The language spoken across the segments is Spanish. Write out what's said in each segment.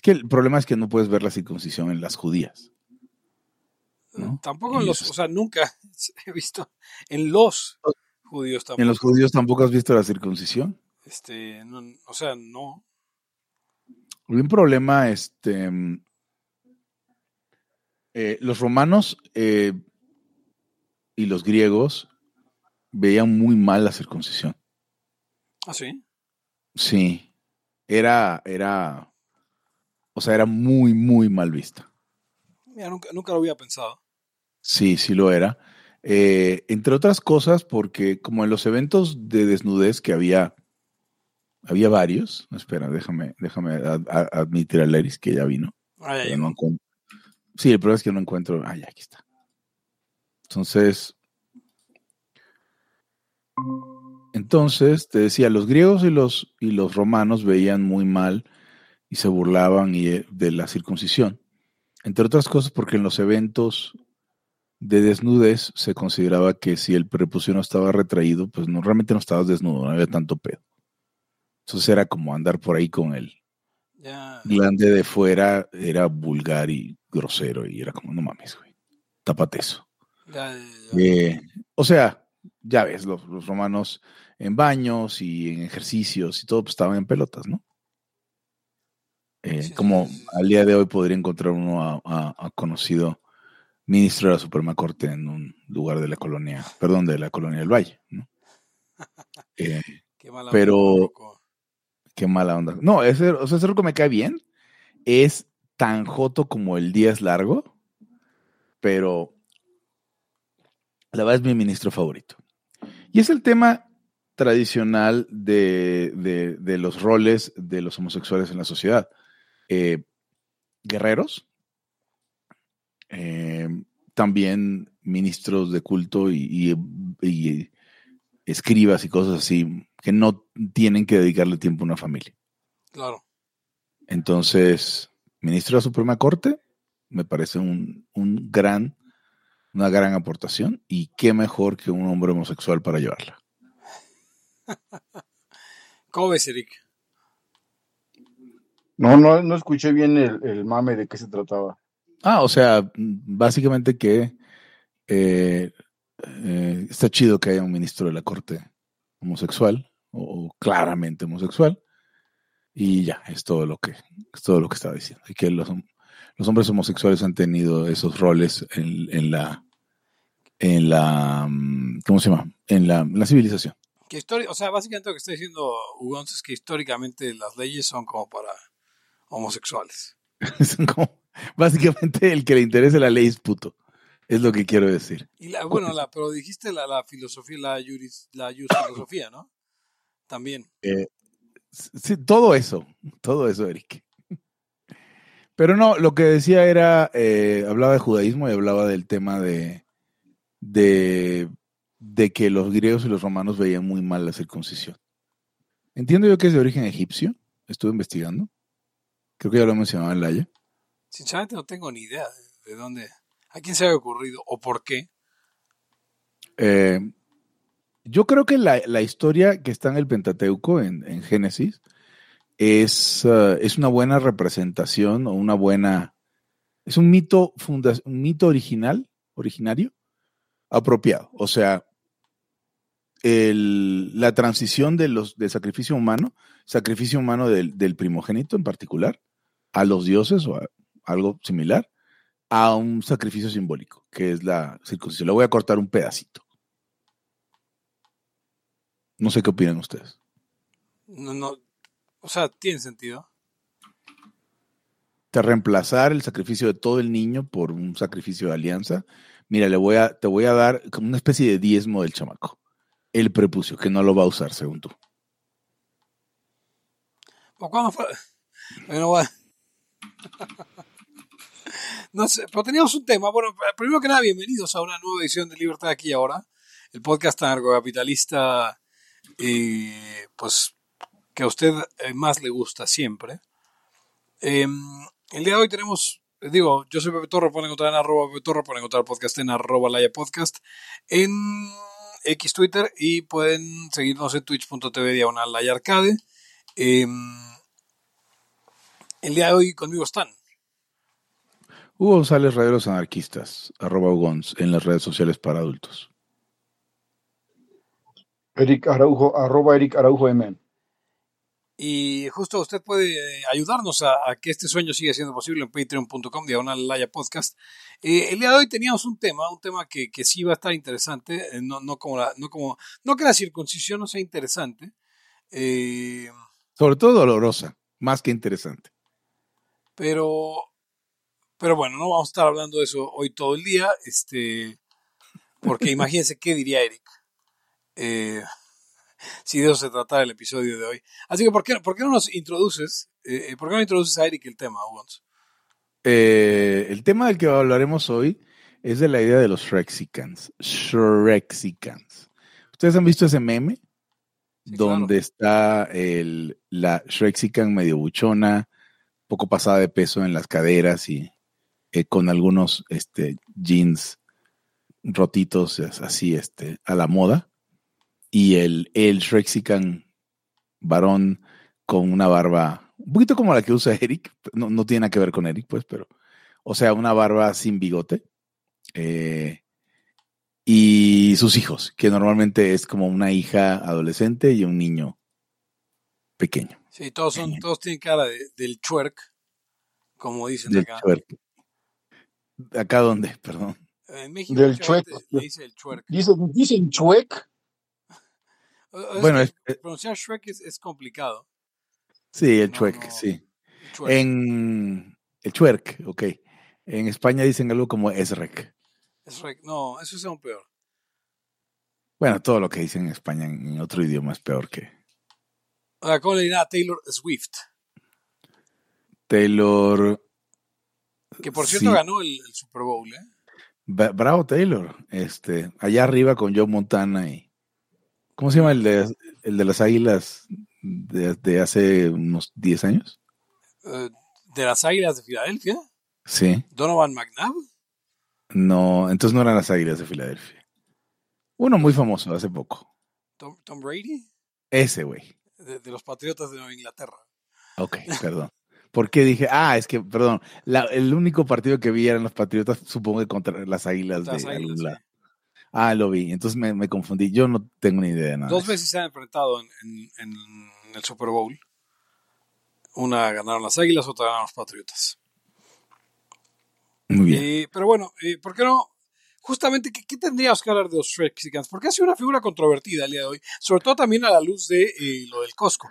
Es que el problema es que no puedes ver la circuncisión en las judías. Tampoco en los, o sea, nunca he visto en los judíos tampoco. ¿En los judíos tampoco has visto la circuncisión? Este, o sea, no. Hay un problema, este, eh, los romanos eh, y los griegos veían muy mal la circuncisión. ¿Ah, sí? Sí. Era, era, o sea, era muy, muy mal vista. Mira, nunca, nunca lo había pensado. Sí, sí lo era. Eh, entre otras cosas, porque como en los eventos de desnudez que había, había varios. Espera, déjame, déjame admitir a Leris que ya vino. Ah, sí, el problema es que no encuentro. Ah, ya, aquí está. Entonces, entonces, te decía, los griegos y los, y los romanos veían muy mal y se burlaban eh, de la circuncisión. Entre otras cosas porque en los eventos de desnudez se consideraba que si el prepucio no estaba retraído, pues no, realmente no estabas desnudo, no había tanto pedo. Entonces era como andar por ahí con el glande de fuera, era vulgar y grosero y era como, no mames, güey, tápate eso. Eh, o sea, ya ves, los, romanos en baños y en ejercicios y todo, pues estaban en pelotas, ¿no? Eh, como al día de hoy podría encontrar uno a, conocido ministro de la Suprema Corte en un lugar de la colonia, perdón, de la colonia del Valle, ¿no? Eh, qué mala pero, onda, qué mala onda. No, ese, o sea, ese me cae bien. Es tan joto como el día es largo, pero la verdad es mi ministro favorito. Y es el tema tradicional de, los roles de los homosexuales en la sociedad. Eh, guerreros, eh, también ministros de culto y, escribas y cosas así que no tienen que dedicarle tiempo a una familia. Claro. Entonces, ministro de la Suprema Corte, me parece un, un gran una gran aportación y qué mejor que un hombre homosexual para llevarla. ¿Cómo ves, Eric? No, no, no escuché bien el, mame de qué se trataba. Ah, o sea, básicamente que eh, eh, está chido que haya un ministro de la corte homosexual o, claramente homosexual y ya es todo lo que es todo lo que estaba diciendo y que los, los hombres homosexuales han tenido esos roles en, la en la mm, ¿cómo se llama? en la, civilización. Que o sea, básicamente lo que está diciendo Hugo es que históricamente las leyes son como para homosexuales. son como, básicamente el que le interese la ley es puto. Es lo que quiero decir. Y bueno, la, pero dijiste la, la filosofía, la, juris, la filosofía, ¿no? También. Eh, sí, todo eso, todo eso, Eric. Pero no, lo que decía era, eh, hablaba de judaísmo y hablaba del tema de, de, que los griegos y los romanos veían muy mal la circuncisión. Entiendo yo que es de origen egipcio, estuve investigando. Creo que ya lo mencionaba en Laia. Sinceramente no tengo ni idea de, dónde, a quién se ha ocurrido o por qué. Eh, yo creo que la, historia que está en el Pentateuco, en, en Génesis, es, uh, es una buena representación o una buena, es un mito, un mito original, originario, apropiado. O sea, el, la transición de los, del sacrificio humano, sacrificio humano del, del, primogénito en particular, a los dioses o a algo similar, a un sacrificio simbólico, que es la circuncisión. Le voy a cortar un pedacito. No sé qué opinan ustedes. No, no, o sea, tiene sentido. Te reemplazar el sacrificio de todo el niño por un sacrificio de alianza. Mira, le voy a, te voy a dar como una especie de diezmo del chamaco. El prepucio, que no lo va a usar, según tú. cuándo fue? Bueno, no sé, pero teníamos un tema. Bueno, primero que nada, bienvenidos a una nueva edición de Libertad aquí ahora. El podcast anarcocapitalista, eh, pues que a usted eh, más le gusta siempre. Em, el día de hoy tenemos, digo, yo soy Pepe Torre, pueden encontrar en arroba Pepe Torre, pueden encontrar podcast en arroba Laya Podcast, en X Twitter y pueden seguirnos en twitch.tv diagonal Laya Arcade. Em, El día de hoy conmigo están. Hugo González, Radio Los Anarquistas, arroba Ugons, en las redes sociales para adultos. Eric Araujo, arroba Eric Araujo M. Y justo usted puede ayudarnos a, a que este sueño siga siendo posible en patreon.com, diagonal Laya Podcast. Eh, el día de hoy teníamos un tema, un tema que, que sí va a estar interesante, eh, no, no, como la, no, como, no que la circuncisión no sea interesante, eh, Sobre todo dolorosa, más que interesante. Pero, pero bueno, no vamos a estar hablando de eso hoy todo el día, este, porque imagínense qué diría Eric. Eh, si de eso se tratara el episodio de hoy. Así que, ¿por qué, por qué no nos introduces? eh, eh, ¿Por qué no introduces a Eric el tema, Ugons? Eh, el tema del que hablaremos hoy es de la idea de los Shrexicans. Shrexicans. ¿Ustedes han visto ese meme? Sí, donde está el, la Shrexican medio buchona, poco pasada de peso en las caderas y eh, con algunos este, jeans rotitos así este, a la moda. Y el, el Shrexican varón con una barba, un poquito como la que usa Eric, no, no tiene nada que ver con Eric, pues, pero, o sea, una barba sin bigote. eh, y sus hijos, que normalmente es como una hija adolescente y un niño pequeño. Sí, todos, son, todos tienen cara de- del twerk, como dicen Del acá. twerk. ¿Acá dónde? Perdón. En México Del le dice el twerk. Dicen, dicen chuec. Bueno, es- es- pronunciar Shrek es, es complicado. sí, el No, chuec, no. sí. El. En el chuerk, ok. En España dicen algo como esrec. Es Shrek. No, eso es aún peor. Bueno, todo lo que dicen en España en, otro idioma es peor que ¿Cómo le dirá a Taylor Swift? Taylor. Que por cierto Sí. ganó el, el Super Bowl, ¿eh? Bravo Taylor. Este, allá arriba con Joe Montana y. ¿Cómo se llama el de, el de las águilas de, de hace unos 10 años? Eh, de las Águilas de Filadelfia. Sí. Donovan McNabb. No, entonces no eran las águilas de Filadelfia. Uno muy famoso hace poco. Tom, Tom Brady. Ese güey. De, de los Patriotas de Nueva Inglaterra. Ok, perdón. ¿Por qué dije? Ah, es que, perdón, la- el único partido que vi eran los Patriotas, supongo que contra las Águilas Las de Águilas, sí. Ah, lo vi. Entonces me, me confundí. Yo no tengo ni idea de nada. Dos veces se han enfrentado en, en- en el Super Bowl. Una ganaron las Águilas, otra ganaron los Patriotas. Muy bien. Eh, pero bueno, ¿por qué no? Justamente, ¿qué, qué tendríamos que hablar de los Shrexicans? Porque ha sido una figura controvertida el día de hoy, sobre todo también a la luz de eh, lo del Costco.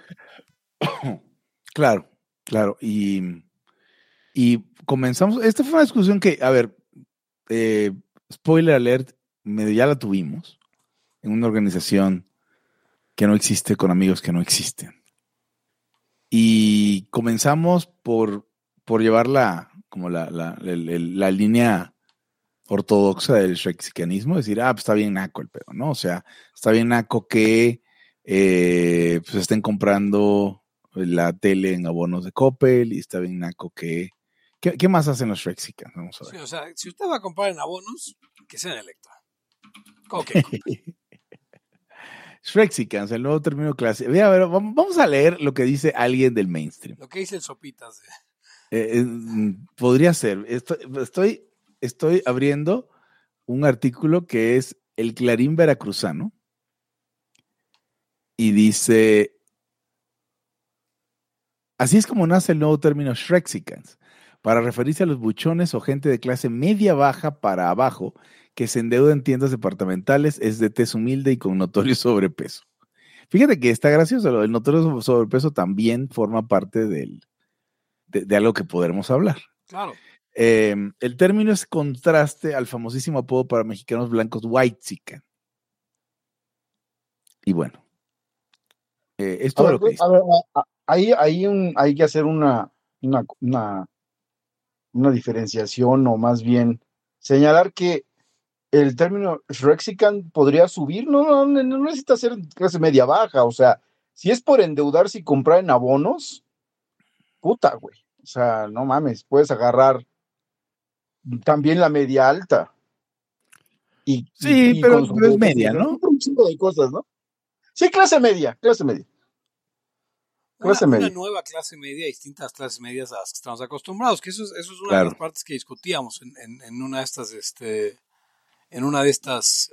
Claro, claro. Y, y comenzamos. Esta fue una discusión que, a ver, eh, spoiler alert, medio ya la tuvimos en una organización que no existe con amigos que no existen. Y comenzamos por, por llevar la, como la, la, la línea ortodoxa del shrexicanismo, decir, ah, pues está bien naco el pedo, ¿no? O sea, está bien naco que eh, pues estén comprando la tele en abonos de Coppel y está bien naco que... ¿Qué, qué más hacen los Shrexicans? Vamos a Sí, ver. o sea, si usted va a comprar en abonos, que sea en Electra. Ok. Shrexicans, el nuevo término clase. Ve, a ver, vam- vamos a leer lo que dice alguien del mainstream. lo que dice el Sopitas. Eh, eh, podría ser. Estoy, estoy, estoy abriendo un artículo que es el Clarín Veracruzano y dice, así es como nace el nuevo término Shrexicans, para referirse a los buchones o gente de clase media baja para abajo que se endeuda en tiendas departamentales, es de tez humilde y con notorio sobrepeso. Fíjate que está gracioso, del notorio so- sobrepeso también forma parte del, de, de algo que podremos hablar. Claro. Eh, el término es contraste al famosísimo apodo para mexicanos blancos white Y bueno, eh, es A todo ver, lo que dice. a ver, a- a- ahí, ahí un- hay que hacer una, una, una, una diferenciación o más bien señalar que el término Shrexican podría subir, no, no, no, no necesita ser clase media baja, o sea, si es por endeudarse y comprar en abonos, puta, güey. O sea, no mames, puedes agarrar también la media alta. Y, Sí, y- pero- pero es media, ¿no? Un chingo de cosas, ¿no? Sí, clase media, clase media. Clase una, media. una nueva clase media, distintas clases medias a las que estamos acostumbrados, que eso es, eso es una Claro. de las partes que discutíamos en, en, en una de estas, este, en una de estas,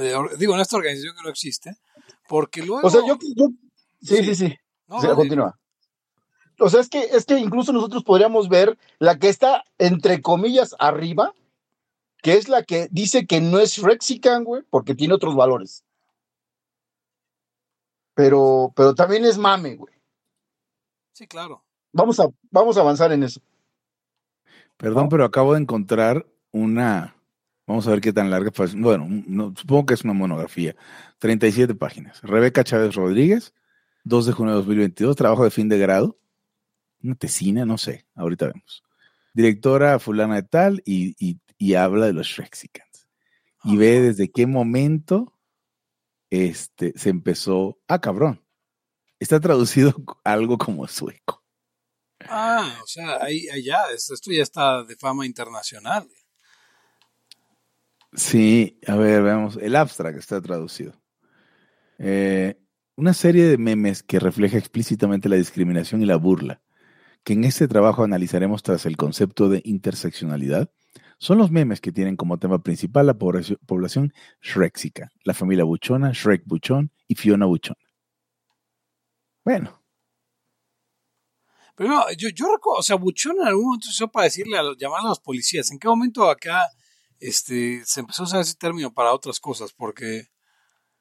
de or- digo, en esta organización que no existe, porque luego... O sea, yo, yo sí, Sí. sí. No, continúa. O sea, es que, es que incluso nosotros podríamos ver la que está, entre comillas, arriba, que es la que dice que no es Rexican, güey, porque tiene otros valores. Pero, pero también es mame, güey. Sí, claro. Vamos a, vamos a avanzar en eso. Perdón, pero acabo de encontrar una. Vamos a ver qué tan larga. pues, Bueno, no, supongo que es una monografía. 37 páginas. Rebeca Chávez Rodríguez, 2 de junio de 2022, trabajo de fin de grado. Una tesina, no sé, ahorita vemos. Directora fulana de tal y, y- y habla de los Shrexicans. Y ve desde qué momento este, se empezó. Ah, cabrón. Está traducido algo como sueco. Ah, o sea, ahí, es- esto ya está de fama internacional. Sí, a ver, veamos. El abstract está traducido. Eh, una serie de memes que refleja explícitamente la discriminación y la burla, que en este trabajo analizaremos tras el concepto de interseccionalidad, son los memes que tienen como tema principal la población, shrexica, la familia buchona, Shrek buchón y Fiona buchona. Bueno, Pero no, yo, yo recuerdo, o sea, Buchón en algún momento se usó para decirle a los, llamar a los policías. ¿En qué momento acá este, se empezó a usar ese término para otras cosas? Porque,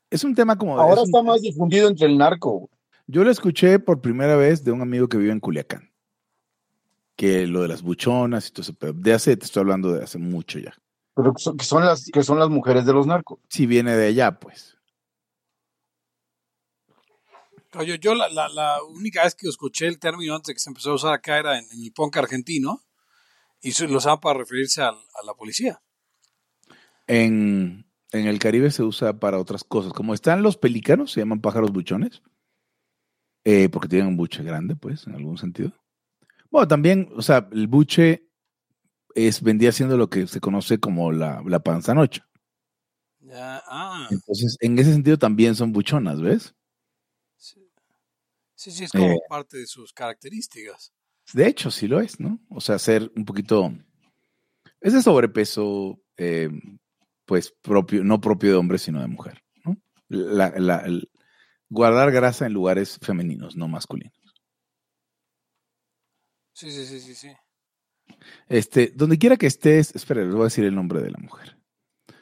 es un tema como... Ahora es un- está más difundido entre el narco. Yo lo escuché por primera vez de un amigo que vive en Culiacán. Que lo de las buchonas y todo eso, pero de hace, te estoy hablando de hace mucho ya. Pero que son, que son las, que son las mujeres de los narcos. Si viene de allá, pues. yo, yo la, la, la única vez que escuché el término antes de que se empezó a usar acá era en, en el punk argentino y se lo usaban para referirse al- a la policía. En, en el Caribe se usa para otras cosas. Como están los pelícanos, se llaman pájaros buchones. eh, porque tienen un buche grande, pues, en algún sentido. Bueno, también, o sea, el buche es, vendía siendo lo que se conoce como la, la panzanocha. Ya, ah, Entonces, en ese sentido también son buchonas, ¿ves? sí, sí, sí, es como Eh. parte de sus características. De hecho, sí lo es, ¿no? O sea, ser un poquito. Es de sobrepeso, eh, pues propio, no propio de hombre, sino de mujer, ¿no? La- la- el- guardar grasa en lugares femeninos, no masculinos. Sí, sí, sí, sí, sí. Este, donde quiera que estés, espera, les voy a decir el nombre de la mujer.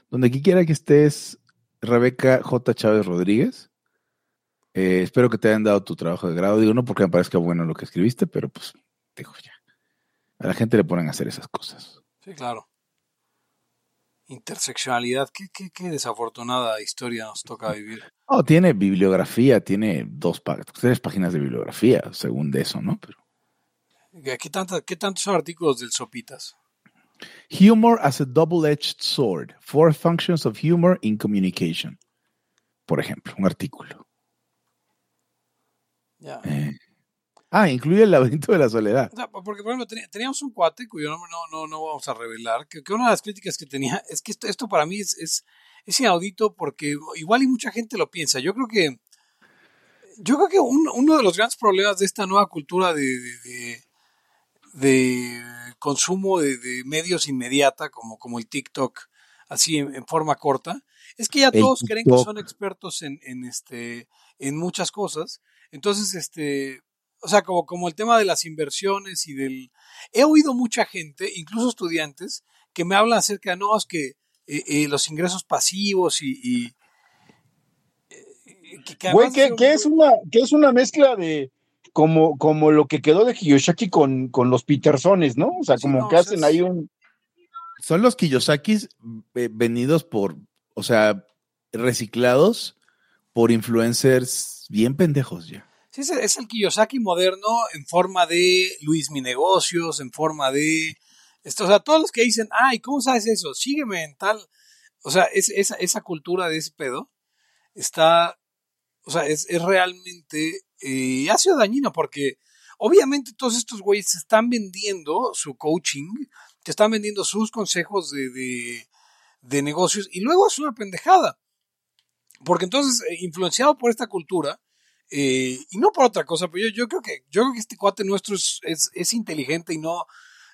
Donde quiera que estés, Rebeca J. Chávez Rodríguez, eh, espero que te hayan dado tu trabajo de grado. Digo, no porque me parezca bueno lo que escribiste, pero pues, digo ya. A la gente le ponen a hacer esas cosas. Sí, claro. Interseccionalidad, qué, qué, qué desafortunada historia nos toca vivir. Oh, tiene bibliografía, tiene dos tres páginas de bibliografía, según de eso, ¿no? Pero ¿Qué, tanta- qué tantos son artículos del Sopitas? humor as a double-edged sword. Four functions of humor in communication. Por ejemplo, un artículo. Ya. Eh, Ah, incluye el laberinto de la soledad. O sea, porque, por ejemplo, teníamos un cuate cuyo nombre no, no, no vamos a revelar, que, que una de las críticas que tenía es que esto, esto para mí es, es, es inaudito porque igual y mucha gente lo piensa. Yo creo que yo creo que un- uno de los grandes problemas de esta nueva cultura de, de, de- de consumo de, de medios inmediata, como, como el TikTok, así en, en forma corta, es que ya todos creen que son expertos en, en, este, en muchas cosas. Entonces, este, o sea, como, como el tema de las inversiones y del... He oído mucha gente, incluso estudiantes, que me hablan acerca de, no, es que eh, eh, los ingresos pasivos y... y eh, que- que Güey, además que, que es una, que es una mezcla de como, como lo que quedó de Kiyosaki con, con los Petersones, ¿no? O sea, Sí, como no, que o sea, hacen es- ahí un. Son los Kiyosakis eh, venidos por, o sea, reciclados por influencers bien pendejos ya. Sí, es, es el Kiyosaki moderno en forma de Luis Mi Negocios, en forma de... Esto, o sea, todos los que dicen, ay, ¿cómo sabes eso? Sígueme en tal... O sea, es, esa, esa cultura de ese pedo está... O sea, es, es realmente... eh, ha sido dañino porque obviamente todos estos güeyes están vendiendo su coaching, te están vendiendo sus consejos de, de, negocios y luego es una pendejada. Porque entonces, eh, influenciado por esta cultura, Eh, y no por otra cosa, pero yo, yo, creo que yo creo que este cuate nuestro es, es, es, inteligente y no,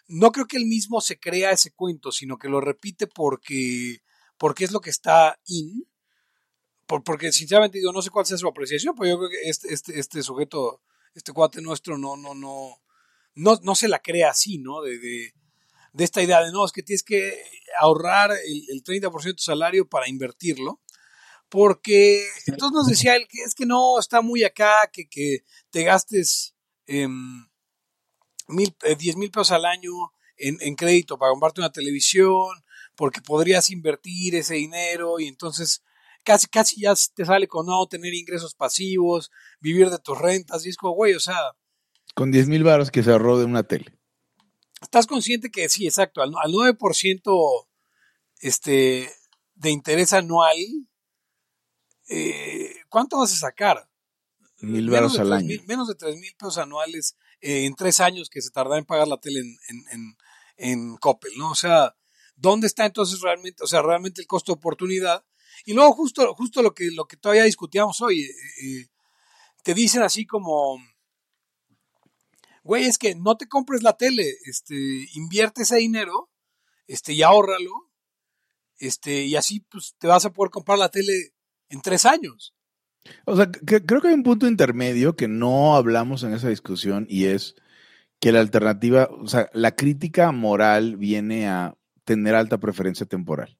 no creo que él mismo se crea ese cuento, sino que lo repite porque, porque es lo que está in. Por, porque sinceramente digo, no sé cuál sea su apreciación, pero yo creo que este, este, este sujeto, este cuate nuestro, no, no, no, no, no se la crea así, ¿no? De, de, de esta idea de no, es que tienes que ahorrar el, el 30% de tu salario para invertirlo. Porque entonces nos decía él que es que no está muy acá, que, que te gastes eh, mil, eh, 10 mil pesos al año en, en, crédito para comprarte una televisión, porque podrías invertir ese dinero y entonces casi, casi ya te sale con no tener ingresos pasivos, vivir de tus rentas, y es como, güey, o sea. Con 10 mil baros que se ahorró de una tele. Estás consciente que sí, exacto, al, al 9% este, de interés anual, eh, ¿cuánto vas a sacar? Mil baros al año. Mil, menos de 3 mil pesos anuales eh, en tres años que se tarda en pagar la tele en, en, en, en, Coppel, ¿no? O sea, ¿dónde está entonces realmente, o sea, realmente el costo de oportunidad? Y luego justo, justo lo que, lo que todavía discutíamos hoy, eh, eh, te dicen así como, güey, es que no te compres la tele, este, invierte ese dinero, este, y ahórralo, este, y así pues te vas a poder comprar la tele en tres años. O sea, creo que hay un punto intermedio que no hablamos en esa discusión y es que la alternativa, o sea, la crítica moral viene a tener alta preferencia temporal.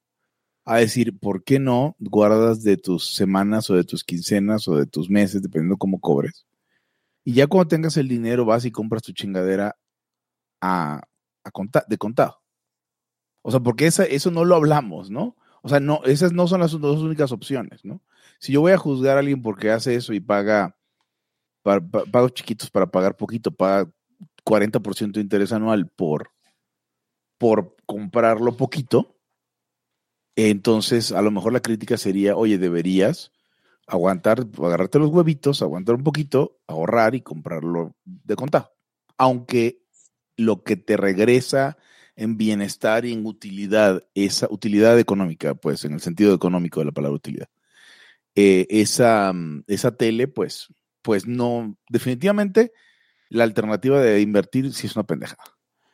A decir, ¿por qué no guardas de tus semanas o de tus quincenas o de tus meses, dependiendo cómo cobres? Y ya cuando tengas el dinero vas y compras tu chingadera a, a conta, de contado. O sea, porque esa, eso no lo hablamos, ¿no? O sea, no, esas no son las dos únicas opciones, ¿no? Si yo voy a juzgar a alguien porque hace eso y paga pa, pa, pagos chiquitos para pagar poquito, paga 40% de interés anual por, por comprarlo poquito, entonces a lo mejor la crítica sería, oye, deberías aguantar, agarrarte los huevitos, aguantar un poquito, ahorrar y comprarlo de contado. Aunque lo que te regresa en bienestar y en utilidad, esa utilidad económica, pues en el sentido económico de la palabra utilidad, eh, esa, esa tele, pues, pues no, definitivamente la alternativa de invertir sí es una pendejada.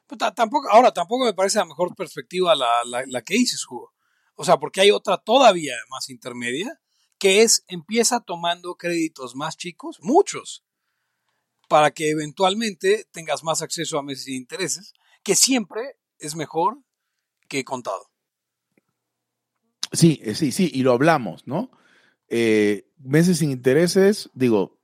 Pero tampoco, ahora tampoco me parece la mejor perspectiva la, la, la que dices, Hugo. O sea, porque hay otra todavía más intermedia, que es empieza tomando créditos más chicos, muchos, para que eventualmente tengas más acceso a meses de intereses, que siempre es mejor que contado. Sí, sí, sí, y lo hablamos, ¿no? Eh, meses sin intereses, digo,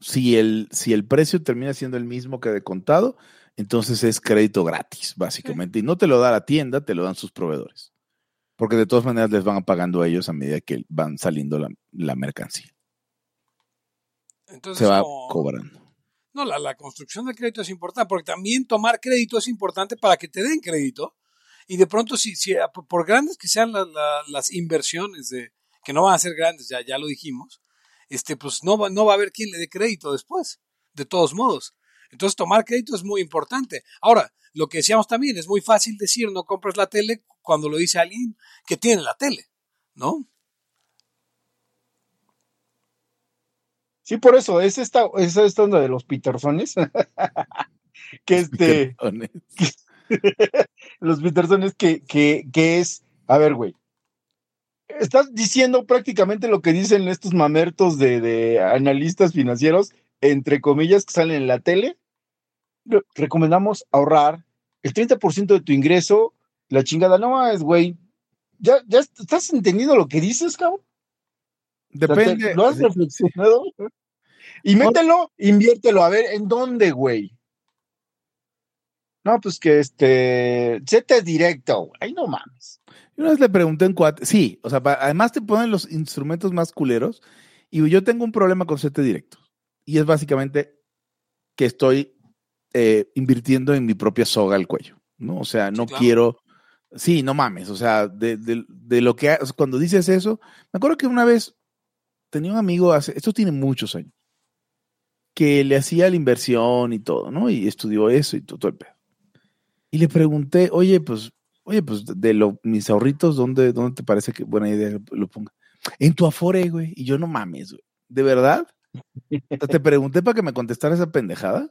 si el, si el precio termina siendo el mismo que de contado, entonces es crédito gratis, básicamente. Sí. Y no te lo da la tienda, te lo dan sus proveedores. Porque de todas maneras les van pagando a ellos a medida que van saliendo la, la mercancía. Entonces, Se va como, cobrando. No, la, la, construcción de crédito es importante, porque también tomar crédito es importante para que te den crédito. Y de pronto, si, si por grandes que sean la, las inversiones, de, que no van a ser grandes, ya, ya lo dijimos, este, pues no va, no va a haber quien le dé crédito después, de todos modos. Entonces, tomar crédito es muy importante. Ahora, lo que decíamos también, es muy fácil decir no compres la tele cuando lo dice alguien que tiene la tele, ¿no? Sí, por eso, es esta, es esta onda de los Petersones. que este. Petersones. los Petersones que, que, que es. A ver, güey. Estás diciendo prácticamente lo que dicen estos mamertos de, de analistas financieros, entre comillas, que salen en la tele. Recomendamos ahorrar el 30% de tu ingreso. La chingada no es, güey. ¿Ya, ¿Ya estás entendiendo lo que dices, cabrón? Depende. ¿Lo has reflexionado? Y mételo, inviértelo. A ver, ¿en dónde, güey? No, pues que este. Zeta es directo, güey. Ay, no mames. Una vez le pregunté en cuatro. Sí, o sea, además te ponen los instrumentos más culeros. Y yo tengo un problema con CT directo. Y es básicamente que estoy eh, invirtiendo en mi propia soga al cuello. ¿no? O sea, no sí, claro. quiero. Sí, no mames. O sea, de, de, de lo que. O cuando dices eso. Me acuerdo que una vez tenía un amigo hace, esto tiene muchos años, que le hacía la inversión y todo, ¿no? Y estudió eso y todo, todo el pedo. Y le pregunté, oye, pues, oye, pues de lo, mis ahorritos, ¿dónde, ¿dónde te parece que buena idea lo ponga? En tu Afore, güey. Y yo no mames, güey. ¿De verdad? Te pregunté para que me contestara esa pendejada.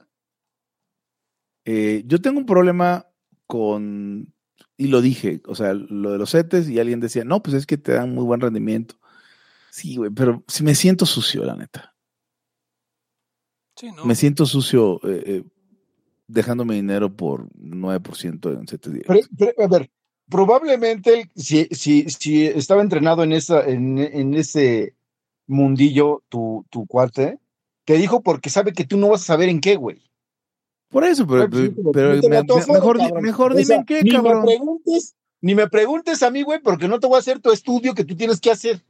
Eh, yo tengo un problema con, y lo dije, o sea, lo de los CETES y alguien decía, no, pues es que te dan muy buen rendimiento. Sí, güey, pero si me siento sucio, la neta. Sí, ¿no? Me siento sucio eh, eh, dejándome dinero por 9% en CETES. Pero, pero, a ver, probablemente si, si, si estaba entrenado en, esa, en, en ese mundillo tu, tu cuate, te dijo porque sabe que tú no vas a saber en qué, güey. Por eso, pero, me- mejor, cabrón. mejor O dime sea, en qué, ni cabrón. Me preguntes, ni me preguntes a mí, güey, porque no te voy a hacer tu estudio que tú tienes que hacer.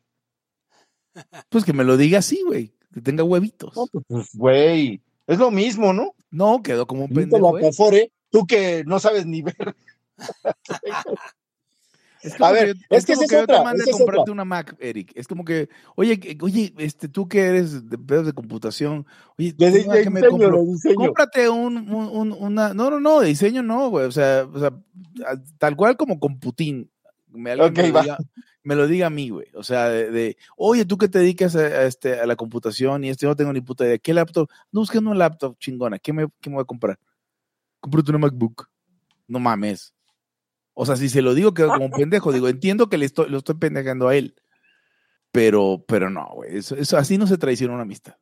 Pues que me lo diga así, güey. Que tenga huevitos. No, pues, pues, güey, es lo mismo, ¿no? No, quedó como un pendejo. acafore, tú que no sabes ni ver. Es A como ver, que, es que como que yo te mande a comprarte otra. una Mac, Eric. Es como que, oye, oye, este, tú que eres de pedos de computación, oye, De, de- ¿cómo de que me diseño, compro? diseño. Cómprate un, un- un- una, no, no, no, de diseño no, güey, o sea, o sea, a- tal cual como con Putin. Me, alguien Ok, me, lo diga, me lo diga a mí, güey. O sea, de, de, oye, tú que te dedicas a, a este, a la computación y este, yo no tengo ni puta idea. ¿Qué laptop? No, busquen un laptop chingona. ¿Qué me, qué me voy a comprar? Cómprate una MacBook. No mames. O sea, si se lo digo quedo como un pendejo, digo, entiendo que le estoy, lo estoy pendejando a él. Pero, pero no, güey. Eso, eso así no se traiciona una amistad.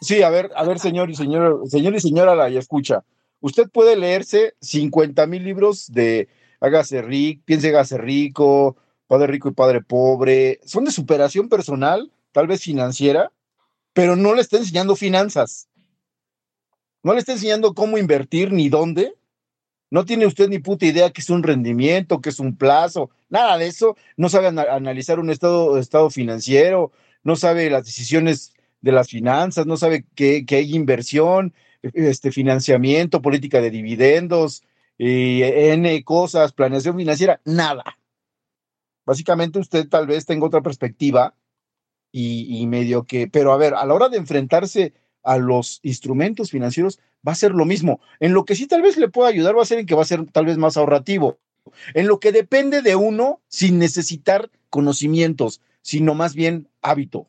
Sí, a ver, a ver, señor y señor, señor y señora la y escucha. Usted puede leerse 50 mil libros de hágase rico, piense hágase rico, padre rico y padre pobre. Son de superación personal, tal vez financiera, pero no le está enseñando finanzas. No le está enseñando cómo invertir ni dónde. No tiene usted ni puta idea que es un rendimiento, que es un plazo, nada de eso. No sabe ana- analizar un estado, estado financiero, no sabe las decisiones de las finanzas, no sabe que hay inversión, este financiamiento, política de dividendos, y N cosas, planeación financiera, nada. Básicamente usted tal vez tenga otra perspectiva y, y medio que, pero a ver, a la hora de enfrentarse a los instrumentos financieros va a ser lo mismo. En lo que sí tal vez le pueda ayudar va a ser en que va a ser tal vez más ahorrativo. En lo que depende de uno sin necesitar conocimientos, sino más bien hábito.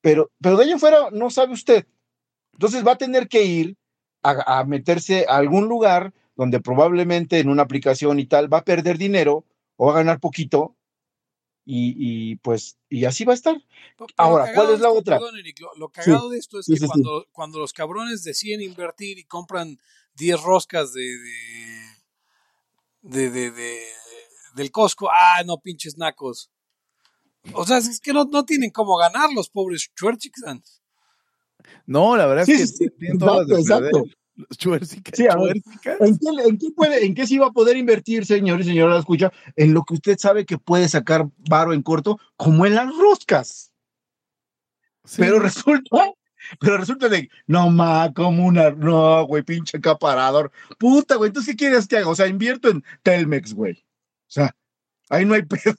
Pero, pero de ahí en fuera no sabe usted. Entonces va a tener que ir a, a meterse a algún lugar donde probablemente en una aplicación y tal va a perder dinero o va a ganar poquito y, y pues y así va a estar. Pero Ahora, ¿cuál es la otra? perdón, Eric, lo, lo cagado de esto es sí, que sí, sí. cuando, cuando los cabrones deciden invertir y compran 10 roscas de, de, de, de- de- del Costco, ah, no, pinches nacos. O sea, es que no, no tienen cómo ganar los pobres chuerchicans. No, la verdad Sí, es que sí, sí, tienen todas las exacto, de exacto. perder. Sí. ¿En qué, en qué puede, ¿En qué sí va a poder invertir, señor y señora la escucha? En lo que usted sabe que puede sacar varo en corto, como en las roscas. Sí. Pero resulta, pero resulta de, no ma, como una, no, güey, pinche acaparador. Puta, güey, ¿entonces qué quieres que haga? O sea, invierto en Telmex, güey. O sea, ahí no hay pedo.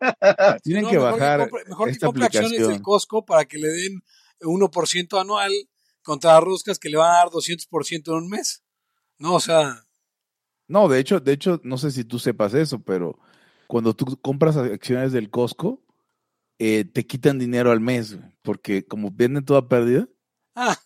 Tienen No, que mejor bajar compre, mejor que esta compre acciones del aplicación. Costco para que le den 1% anual contra las roscas que le van a dar 200% en un mes. No, o sea, No, de hecho, de hecho, no sé si tú sepas eso, pero cuando tú compras acciones del Costco, eh, te quitan dinero al mes, porque como venden toda pérdida, ah,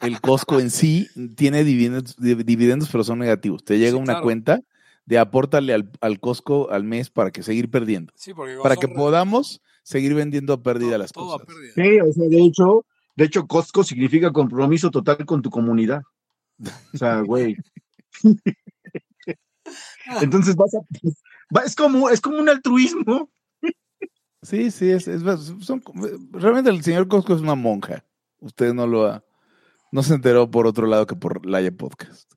el Costco en sí tiene dividendos, di- dividendos, pero son negativos. Te llega Sí, una claro. cuenta de apórtale al, al Costco al mes para que seguir perdiendo, sí, porque para que podamos seguir vendiendo a pérdida todo- las todo a cosas. pérdida. Sí, o sea, de hecho, de hecho, Costco significa compromiso total con tu comunidad. O sea, güey. Entonces vas a, va- es como, es como un altruismo. Sí, sí, es, es- son- realmente el señor Costco es una monja. Usted no lo ha, no se enteró por otro lado que por Laia Podcast.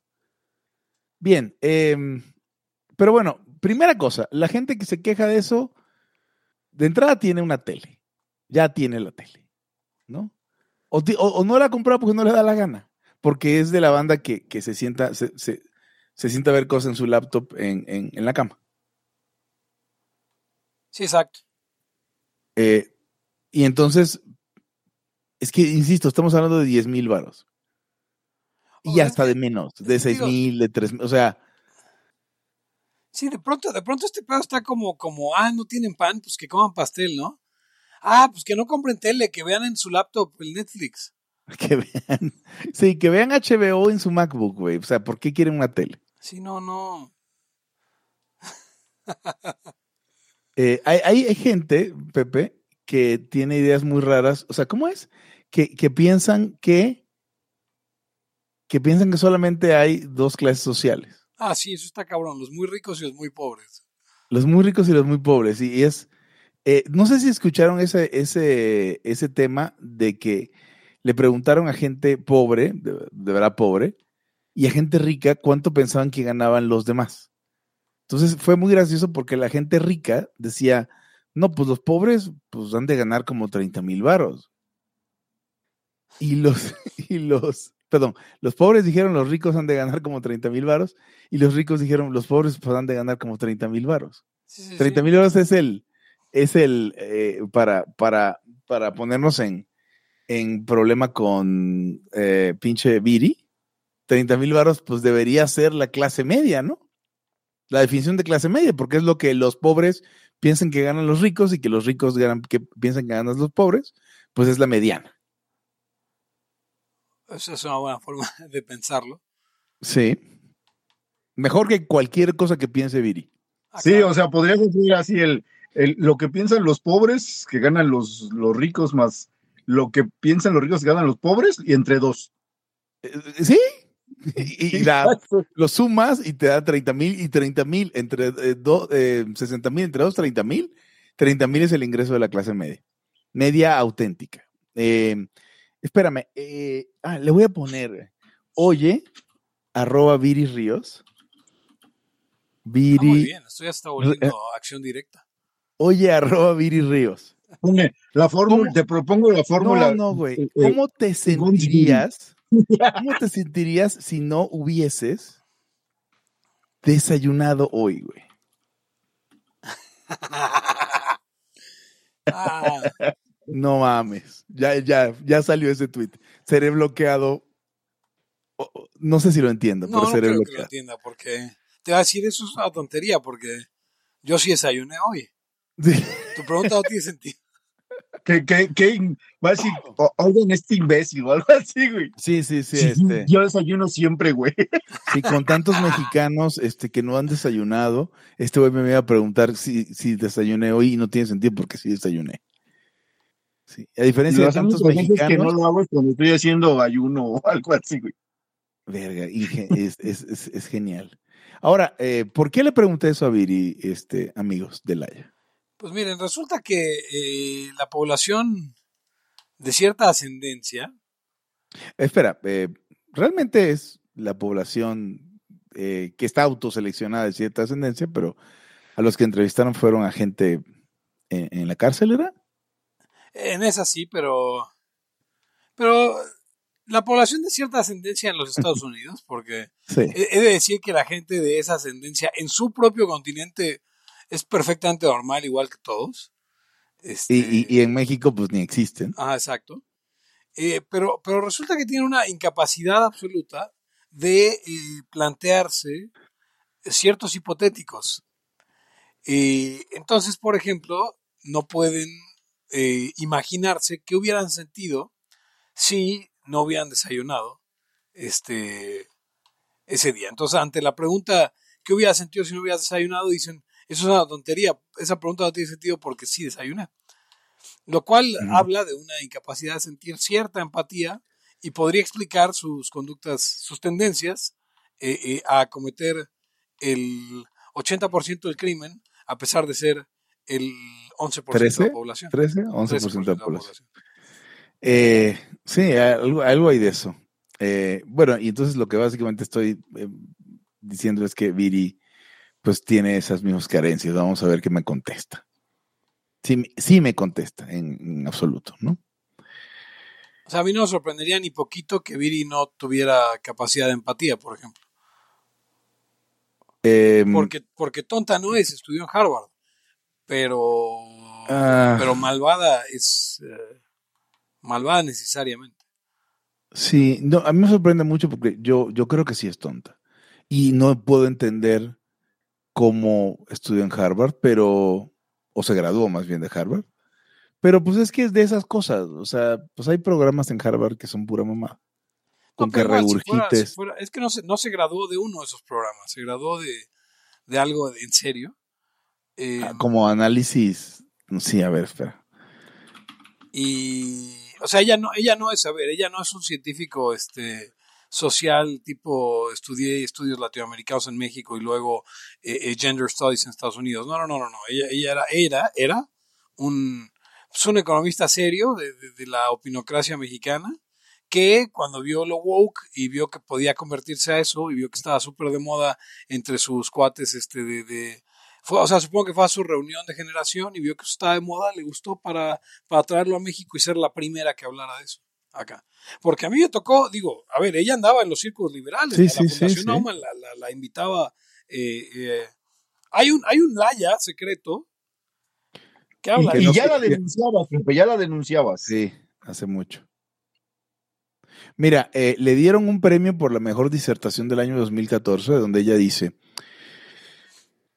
Bien, em, pero bueno, primera cosa, la gente que se queja de eso, de entrada tiene una tele, ya tiene la tele, ¿no? O, ti- o- o no la ha comprado porque no le da la gana, porque es de la banda que, que se sienta, se, se, se sienta a ver cosas en su laptop en, en, en la cama. Sí, exacto. Eh, y entonces, es que, insisto, estamos hablando de 10 mil varos. Y O hasta de menos, de que 6 digo- mil, de 3 mil, o sea, Sí, de pronto, de pronto este pedo está como, como, ah, no tienen pan, pues que coman pastel, ¿no? Ah, pues que no compren tele, que vean en su laptop el Netflix. Que vean, sí, que vean HBO en su MacBook, güey. O sea, ¿por qué quieren una tele? Sí, no, no. Eh, hay, hay gente, Pepe, que tiene ideas muy raras. O sea, ¿cómo es? Que, que piensan que, que piensan que solamente hay dos clases sociales. Ah, sí, eso está cabrón. Los muy ricos y los muy pobres. Los muy ricos y los muy pobres. Y es, eh, no sé si escucharon ese, ese, ese tema de que le preguntaron a gente pobre, de, de verdad pobre, y a gente rica cuánto pensaban que ganaban los demás. Entonces fue muy gracioso porque la gente rica decía, no, pues los pobres pues han de ganar como 30 mil varos. Y los, y los, perdón, los pobres dijeron los ricos han de ganar como 30 mil varos y los ricos dijeron los pobres pues han de ganar como 30 mil varos. Sí, sí, 30 sí. mil varos es el, es el, eh, para, para, para ponernos en, en problema con eh, pinche Viri, 30 mil varos pues debería ser la clase media, ¿no? La definición de clase media, porque es lo que los pobres piensan que ganan los ricos y que los ricos ganan, que piensan que ganan los pobres, pues es la mediana. Esa es una buena forma de pensarlo. Sí. Mejor que cualquier cosa que piense Viri. Ah, Sí, o sea, podría decir así el, el- lo que piensan los pobres que ganan los, los ricos más lo que piensan los ricos que ganan los pobres y entre dos. Eh, ¿Sí? Y, y la- lo sumas y te da 30 mil y 30 mil entre eh, do- eh, 60 mil entre dos, 30 mil. 30 mil es el ingreso de la clase media. Media auténtica. Eh, espérame, eh, ah, le voy a poner, oye, arroba Viri Ríos. Ah, Viri, muy bien, esto ya está volviendo acción directa. Oye, arroba Viri Ríos. La fórmula, te propongo la fórmula. No, no, güey. eh, eh, ¿Cómo te sentirías? ¿Cómo te sentirías si no hubieses desayunado hoy, güey? Ah, No mames. Ya, ya, ya salió ese tweet. Seré bloqueado. No sé si lo entiendo, no, pero no seré creo que lo bloqueado. entienda, porque te va a decir eso es una tontería, porque yo sí desayuné hoy. Sí. Tu pregunta no tiene sentido. que, que, que va a decir, "O- oigan, este imbécil o algo así, güey. Sí, sí, sí, Sí, este, Yo desayuno siempre, güey. sí, con tantos mexicanos este, que no han desayunado, este güey me iba a preguntar si, si desayuné hoy y no tiene sentido porque sí desayuné. Sí. A Y diferencia de tantos veces que no mexicanos, lo hago es cuando estoy haciendo ayuno o algo así, güey. verga, inge- es, es, es, es genial. Ahora, eh, ¿por qué le pregunté eso a Viri, este, amigos de Laia? Pues miren, resulta que eh, la población de cierta ascendencia, Espera, eh, realmente es la población eh, que está autoseleccionada de cierta ascendencia, pero a los que entrevistaron fueron a gente en, en la cárcel, ¿era? en esa sí, pero, pero la población de cierta ascendencia en los Estados Unidos, porque Sí. he he de decir que la gente de esa ascendencia en su propio continente es perfectamente normal, igual que todos. Este, Y, y- y en México, pues ni existen. Ah, exacto. Eh, pero, pero resulta que tiene una incapacidad absoluta de eh, plantearse ciertos hipotéticos. Eh, entonces, por ejemplo, no pueden eh, imaginarse qué hubieran sentido si no hubieran desayunado este, ese día. Entonces, ante la pregunta, ¿qué hubiera sentido si no hubieras desayunado? Dicen, eso es una tontería. Esa pregunta no tiene sentido porque sí desayuné. Lo cual habla de una incapacidad de sentir cierta empatía y podría explicar sus conductas, sus tendencias eh, eh, a cometer el 80% del crimen, a pesar de ser el 11% de ¿Trece? la población. 13, 11% 13% de la población. Eh, sí, algo, algo hay de eso. Bueno, y entonces lo que básicamente estoy diciendo es que Viri pues tiene esas mismas carencias. Vamos a ver qué me contesta. Sí, me- sí me contesta en, en absoluto, ¿no? O sea, a mí no me sorprendería ni poquito que Viri no tuviera capacidad de empatía, por ejemplo. Eh, Porque, porque tonta no es, estudió en Harvard. Pero, Ah. pero malvada es eh, malvada necesariamente. Sí, no, a mí me sorprende mucho porque yo, yo creo que sí es tonta. Y no puedo entender cómo estudió en Harvard, pero, o se graduó más bien de Harvard, Pero pues es que es de esas cosas, o sea, pues hay programas en Harvard que son pura mamá. Con que regurgites. es que no se, no se graduó de uno de esos programas, se graduó de, de algo en serio. Ah, em, como análisis, sí, a ver, espera. Y, o sea, ella no, ella no es, a ver, ella no es un científico, este, social, tipo estudié estudios latinoamericanos en México y luego eh, eh, Gender Studies en Estados Unidos. No, no, no, no, no. Ella, ella era, era, era un, pues, un economista serio de, de, la opinocracia mexicana que cuando vio lo woke y vio que podía convertirse a eso y vio que estaba súper de moda entre sus cuates este de, de fue, o sea, supongo que fue a su reunión de generación y vio que estaba de moda, le gustó para, para traerlo a México y ser la primera que hablara de eso acá. Porque a mí me tocó, digo, a ver, ella andaba en los círculos liberales, sí, la sí, Fundación sí, la, la, invitaba. Eh, eh, hay, un, hay un Laya secreto que habla. Y, y ya la denunciabas, ya la denunciabas. Sí, hace mucho. Mira, eh, le dieron un premio por la mejor disertación del año 2014, donde ella dice,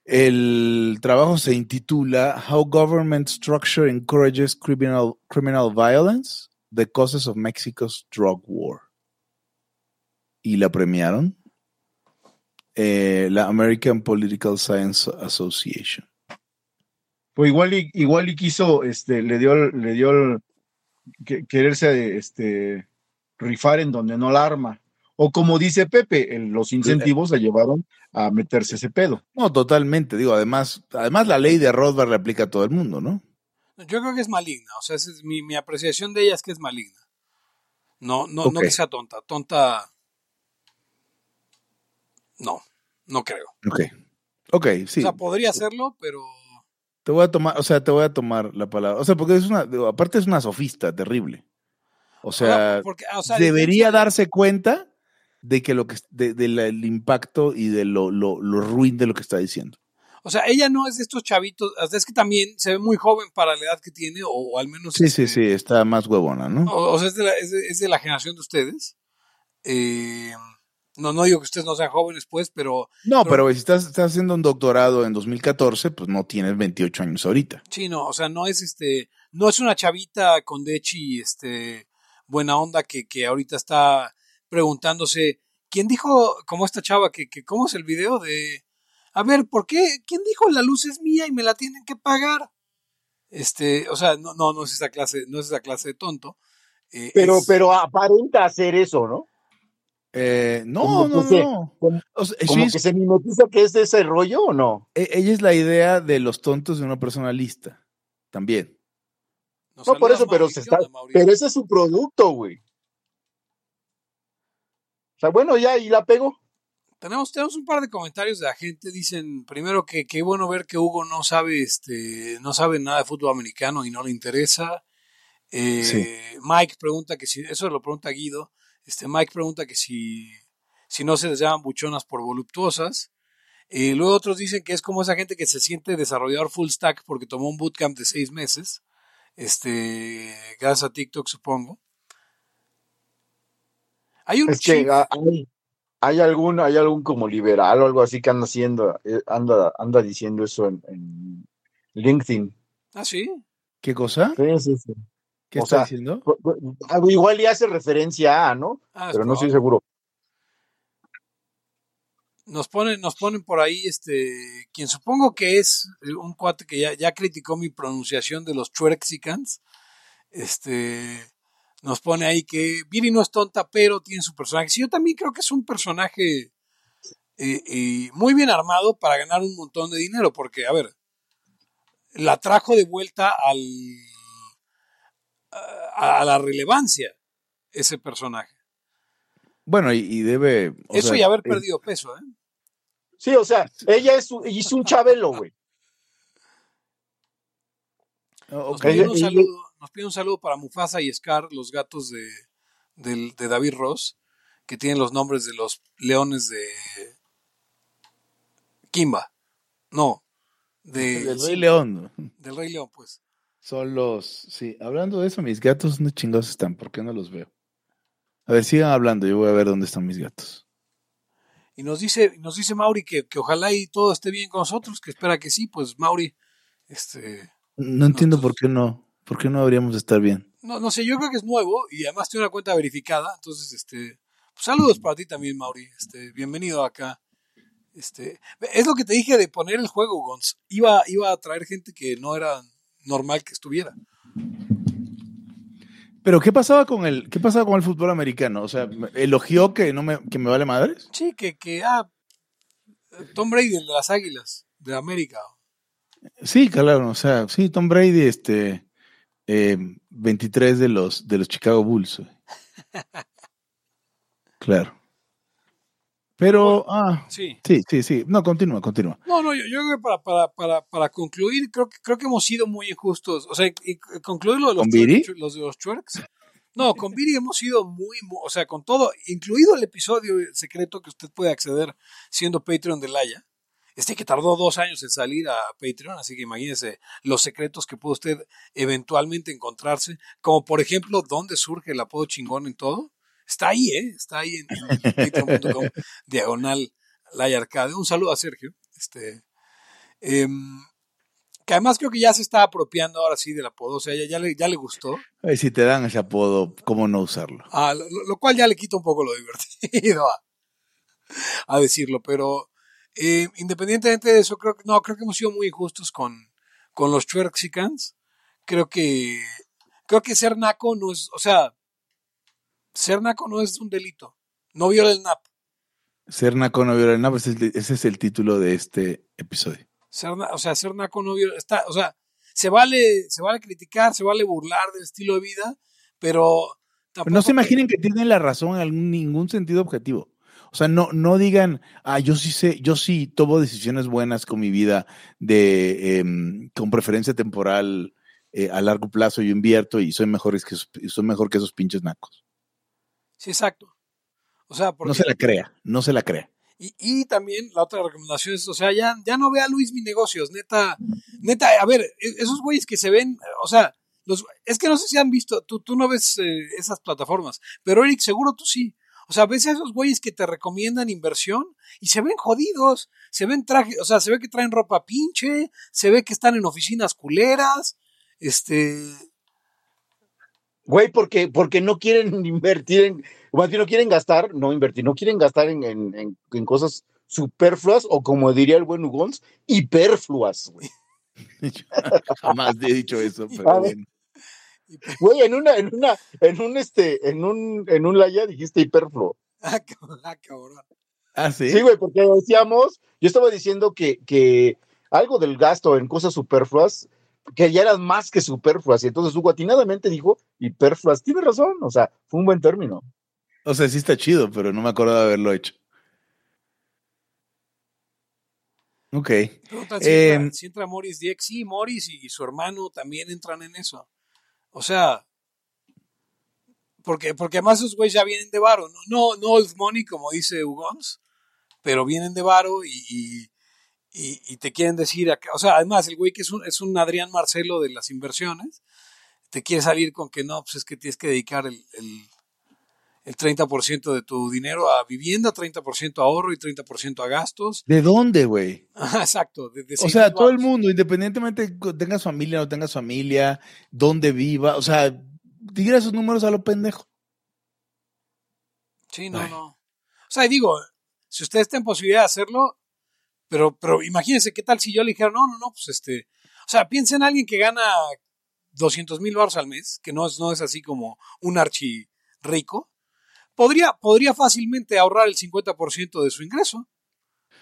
el trabajo se intitula How Government Structure Encourages Criminal, criminal Violence The Causes of Mexico's Drug War. Y la premiaron eh, la American Political Science Association. Pues igual y, igual y quiso, este, le dio, le dio el, que, quererse este, rifar en donde no la arma. O como dice Pepe, el, los incentivos la llevaron a meterse ese pedo. No, totalmente. Digo, además, además la ley de Rothbard le aplica a todo el mundo, ¿no? Yo creo que es maligna, o sea, es mi, mi, apreciación de ella es que es maligna. No, no, okay. no que sea tonta. Tonta. No, no creo. Ok. Ok, sí. O sea, podría hacerlo, pero. Te voy a tomar, o sea, te voy a tomar la palabra. O sea, porque es una, aparte es una sofista terrible. O sea, porque, o sea debería darse cuenta de que lo que del de, de impacto y de lo, lo, lo ruin de lo que está diciendo. O sea, ella no es de estos chavitos, es que también se ve muy joven para la edad que tiene, o, o al menos... Sí, este, sí, sí, está más huevona, ¿no? O, o sea, es de, la, es, de, es de, la, generación de ustedes. Eh, no, no digo que ustedes no sean jóvenes, pues, pero... No, pero, pero si estás, estás, haciendo un doctorado en 2014, pues no tienes 28 años ahorita. Sí, no, o sea, no es este... No es una chavita con dechi, este... Buena onda que, que ahorita está preguntándose... ¿Quién dijo, como esta chava, que, que cómo es el video de a ver, ¿por qué? ¿Quién dijo la luz es mía y me la tienen que pagar? Este, o sea, no, no, no es esa clase, no es esa clase de tonto. Eh, pero, es... pero aparenta hacer eso, ¿no? Eh, no, no, se, no. Como, o sea, como que se mimetiza que es de ese rollo o no. E, Ella es la idea de los tontos de una persona lista. También. Nos no, por eso, pero, se está, pero ese es su producto, güey. O sea, bueno, ya, y la pego. Tenemos, tenemos un par de comentarios de la gente. Dicen, primero que qué bueno ver que Hugo no sabe, este, no sabe nada de fútbol americano y no le interesa. Eh, sí. Mike pregunta que si, eso lo pregunta Guido. Este, Mike pregunta que si, si no se les llaman buchonas por voluptuosas. Eh, luego otros dicen que es como esa gente que se siente desarrollador full stack porque tomó un bootcamp de seis meses. Este, gracias a TikTok, supongo. Hay un es que hay, hay algún, hay algún como liberal o algo así que anda haciendo, eh, anda, anda diciendo eso en, en LinkedIn. Ah, sí. ¿Qué cosa? Sí, sí, sí. ¿Qué o está sea, diciendo? Igual ya hace referencia a, ¿no? Ah, Pero no estoy seguro. Nos ponen, nos ponen por ahí, este, quien supongo que es un cuate que ya, ya criticó mi pronunciación de los Twerexicans. Este, nos pone ahí que Viri no es tonta, pero tiene su personaje. Sí, yo también creo que es un personaje eh, eh, muy bien armado para ganar un montón de dinero, porque, a ver, la trajo de vuelta al, a, a la relevancia ese personaje. Bueno, y, y debe... Eso sea, y haber perdido peso, ¿eh? Sí, o sea, ella es, hizo un chabelo, güey. Okay. un saludo nos pide un saludo para Mufasa y Scar, los gatos de, de, de, David Ross, que tienen los nombres de los leones de Kimba. No, de, del Rey León. Del Rey León, pues. Son los. Sí, hablando de eso, mis gatos no chingados están, ¿por qué no los veo? A ver, sigan hablando, yo voy a ver dónde están mis gatos. Y nos dice, nos dice Mauri que, que ojalá y todo esté bien con nosotros, que espera que sí, pues Mauri, este. No entiendo nosotros... por qué no. ¿Por qué no habríamos de estar bien? No, no sé, yo creo que es nuevo y además tiene una cuenta verificada, entonces, este, pues, saludos para ti también, Mauri. Este, bienvenido acá. Este, es lo que te dije de poner el juego, Gons. Iba, iba a traer gente que no era normal que estuviera. Pero ¿qué pasaba con el, qué pasaba con el fútbol americano? O sea, elogió que no me, que me vale madres. Sí, que, que ah, Tom Brady, el de las Águilas de América. Sí, claro, o sea, sí, Tom Brady, este, eh, 23 de los, de los Chicago Bulls. Claro. Pero, ah, Sí. sí, sí, sí. No, continúa, continúa. No, no, yo, yo creo que para, para, para, para concluir, creo que, creo que hemos sido muy injustos. O sea, y, concluir lo de los, ¿Con Viri? twerks- los de los twerks. No, con Viri hemos sido muy, mu- o sea, con todo, incluido el episodio secreto que usted puede acceder siendo Patreon de Laia. Este que tardó dos años en salir a Patreon, así que imagínese los secretos que puede usted eventualmente encontrarse, como por ejemplo, dónde surge el apodo chingón en todo. Está ahí, ¿eh? Está ahí en, en patreon.com, diagonal Laia Arcade. Un saludo a Sergio. Este, em, que además creo que ya se está apropiando ahora sí del apodo, o sea, ya, ya, le, ya le gustó, Ay, si te dan ese apodo, ¿cómo no usarlo? Ah, lo, lo- lo cual ya le quita un poco lo divertido a, a decirlo, pero eh, independientemente de eso, creo que no, creo que hemos sido muy injustos con, con los Twerksicans. Creo que creo que ser naco no es, o sea, ser naco no es un delito, no viola el NAP. Ser naco no viola el NAP, ese es el- ese es el título de este episodio. Ser, o sea, ser naco no viola, está, o sea, se vale, se vale criticar, se vale burlar del estilo de vida, pero Pero no se tampoco- imaginen que tienen la razón en algún- ningún sentido objetivo. O sea, no, no digan, ah, yo sí sé, yo sí tomo decisiones buenas con mi vida de em, con preferencia temporal eh, a largo plazo, yo invierto y soy mejor que esos, soy mejor que esos pinches nacos. Sí, exacto. O sea, porque No se la crea, no se la crea. Y, y también la otra recomendación es, o sea, ya, ya no vea Luis Mi Negocios, neta, neta, a ver, e- esos güeyes que se ven, o sea, los, es que no sé si han visto, tú, tú no ves eh, esas plataformas, pero Eric, seguro tú sí. O sea, ves a esos güeyes que te recomiendan inversión y se ven jodidos, se ven traje, o sea, se ve que traen ropa pinche, se ve que están en oficinas culeras, este, Güey, porque, porque no quieren invertir en, o más bien no quieren gastar, no invertir, no quieren gastar en, en, en- en cosas superfluas o como diría el buen Ugons, hiperfluas, güey. Jamás he dicho eso, pero bueno. Güey, en una, en una, en un este, en un, en un laya dijiste hiperfluo. ah, cabrón, ah, cabrón. Ah, sí. Sí, güey, porque decíamos, yo estaba diciendo que, que algo del gasto en cosas superfluas, que ya eran más que superfluas, y entonces Hugo atinadamente dijo hiperfluas. Tiene razón, o sea, fue un buen término. O sea, sí está chido, pero no me acuerdo de haberlo hecho. Ok. Si, Eh, entra, si entra Morris Dieck. Sí, Morris y su hermano también entran en eso. O sea, porque, porque además esos güeyes ya vienen de varo. No, no, no old money, como dice Ugons, pero vienen de varo y, y, y- te quieren decir, acá- o sea, además el güey que es un, es un Adrián Marcelo de las inversiones, te quiere salir con que no, pues es que tienes que dedicar el, el 30% de tu dinero a vivienda, 30% a ahorro y 30% a gastos. ¿De dónde, güey? Ajá, Exacto. de- de O 6,000 sea, todo el mundo, independientemente de que tengas familia o no tengas familia, dónde viva, o sea, diga esos números a lo pendejo. Sí, no, Ay. no. O sea, digo, si usted está en posibilidad de hacerlo, pero, pero imagínense qué tal si yo le dijera, no, no, no, pues este, o sea, piensa en alguien que gana 200 mil baros al mes, que no es, no es así como un archi rico, podría, podría fácilmente ahorrar el 50% de su ingreso.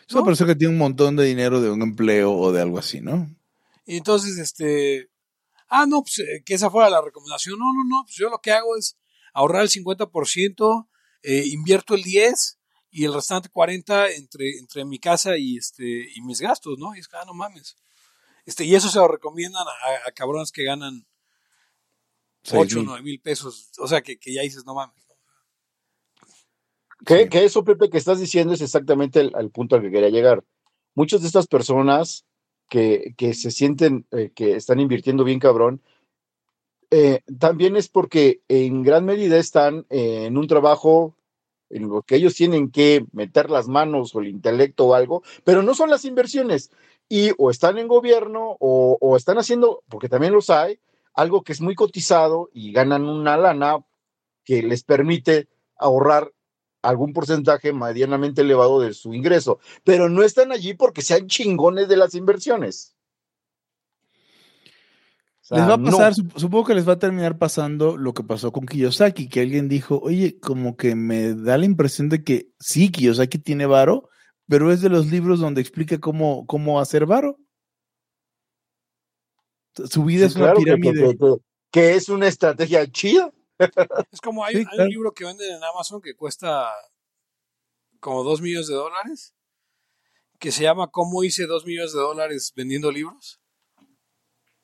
Es una persona que tiene un montón de dinero de un empleo o de algo así, ¿no? Y entonces, este, ah, no, pues eh, que esa fuera la recomendación. No, no, no, pues yo lo que hago es ahorrar el 50%, eh, invierto el 10% y el restante 40% entre, entre mi casa y, este, y mis gastos, ¿no? Y es que, ah, no mames. Este, y eso se lo recomiendan a, a cabrones que ganan Seis 8 o mil. 9 mil pesos. O sea, que, que ya dices, no mames. Que, Sí. que eso, Pepe, que estás diciendo es exactamente el, punto al que quería llegar. Muchas de estas personas que, que se sienten eh, que están invirtiendo bien cabrón, eh, también es porque en gran medida están eh, en un trabajo en lo que ellos tienen que meter las manos o el intelecto o algo, pero no son las inversiones. Y o están en gobierno o, o están haciendo, porque también los hay, algo que es muy cotizado y ganan una lana que les permite ahorrar algún porcentaje medianamente elevado de su ingreso, pero no están allí porque sean chingones de las inversiones. les va a pasar, supongo que les va a terminar pasando lo que pasó con Kiyosaki, que alguien dijo, oye, como que me da la impresión de que sí, Kiyosaki tiene varo, pero es de los libros donde explica cómo, cómo hacer varo. Su vida es una pirámide. Que, es una estrategia chida. Es como hay, un libro que venden en Amazon que cuesta como dos millones de dólares, que se llama ¿Cómo hice dos millones de dólares vendiendo libros?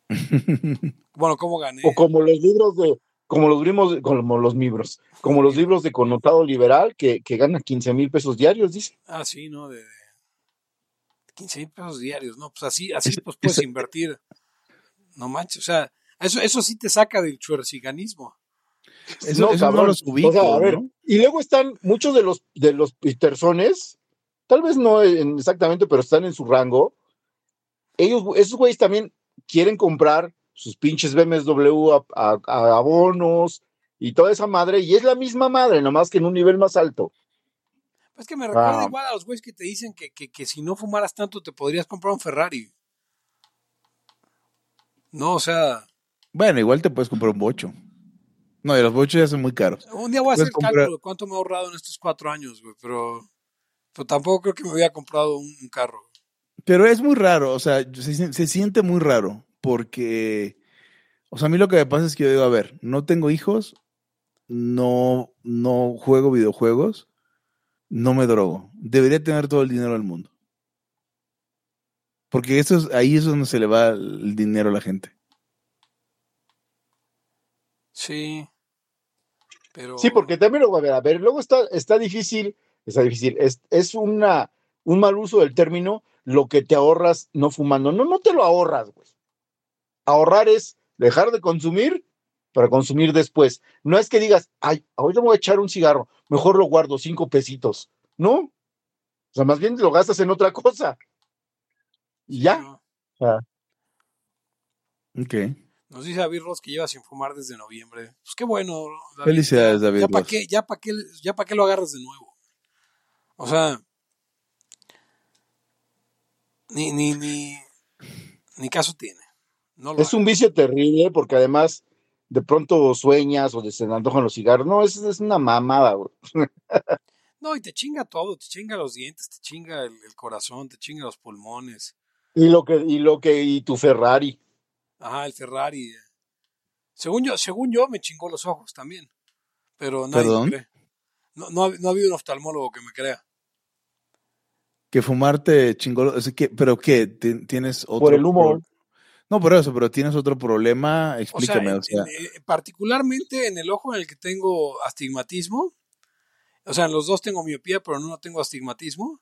bueno, ¿cómo gané? O como los libros de, como los libros, como los libros, como los libros de connotado liberal que, que ganan 15 mil pesos diarios, dice. Ah, sí, ¿no? De, 15 mil pesos diarios, ¿no? Pues así, así pues puedes invertir. No manches, o sea, eso, eso sí te saca del chuerciganismo. Eso, no, los ubico, a ver, Y luego están muchos de los de los Petersones, tal vez no exactamente, pero están en su rango. Ellos, esos güeyes también quieren comprar sus pinches BMW a, abonos y toda esa madre, y es la misma madre, nomás que en un nivel más alto. Es que me recuerda ah. igual a los güeyes que te dicen que, que, si no fumaras tanto te podrías comprar un Ferrari. No, o sea. Bueno, igual te puedes comprar un bocho. No, y los bochos ya son muy caros. Un día voy a hacer el cálculo de cuánto me he ahorrado en estos cuatro años, güey, pero, pero tampoco creo que me hubiera comprado un, carro. Pero es muy raro, o sea, se, se, siente muy raro, porque, o sea, a mí lo que me pasa es que yo digo, a ver, no tengo hijos, no, no juego videojuegos, no me drogo. Debería tener todo el dinero del mundo. Porque eso es, ahí es donde se le va el dinero a la gente. Sí. Pero... Sí, porque también lo a ver, a ver, luego está, está difícil, está difícil, es, es una, un mal uso del término lo que te ahorras no fumando. No, no te lo ahorras, güey. Ahorrar es dejar de consumir para consumir después. No es que digas, ay, ahorita me voy a echar un cigarro, mejor lo guardo cinco pesitos. No. O sea, más bien lo gastas en otra cosa. Y ya. Ok. Nos dice David Ross que lleva sin fumar desde noviembre. Pues qué bueno. Felicidades, David. Ya para qué, ya para qué, ya para qué lo agarras de nuevo. O sea, ni, ni, ni, ni caso tiene. es un vicio terrible porque además de pronto sueñas o se antojan los cigarros. No, es, es una mamada, güey. No, y te chinga todo, te chinga los dientes, te chinga el, corazón, te chinga los pulmones. Y lo que, y lo que, y tu Ferrari. Ajá, el Ferrari. Según yo, según yo, me chingó los ojos también. Pero nadie ¿Perdón? cree. No, no, ha, no ha habido un oftalmólogo que me crea. Que fumarte chingó, pero ¿qué? ¿Tienes otro? Por el humo. No, por eso, pero tienes otro problema, explícame. O sea, eh, particularmente en el ojo en el que tengo astigmatismo, o sea, en los dos tengo miopía, pero no tengo astigmatismo.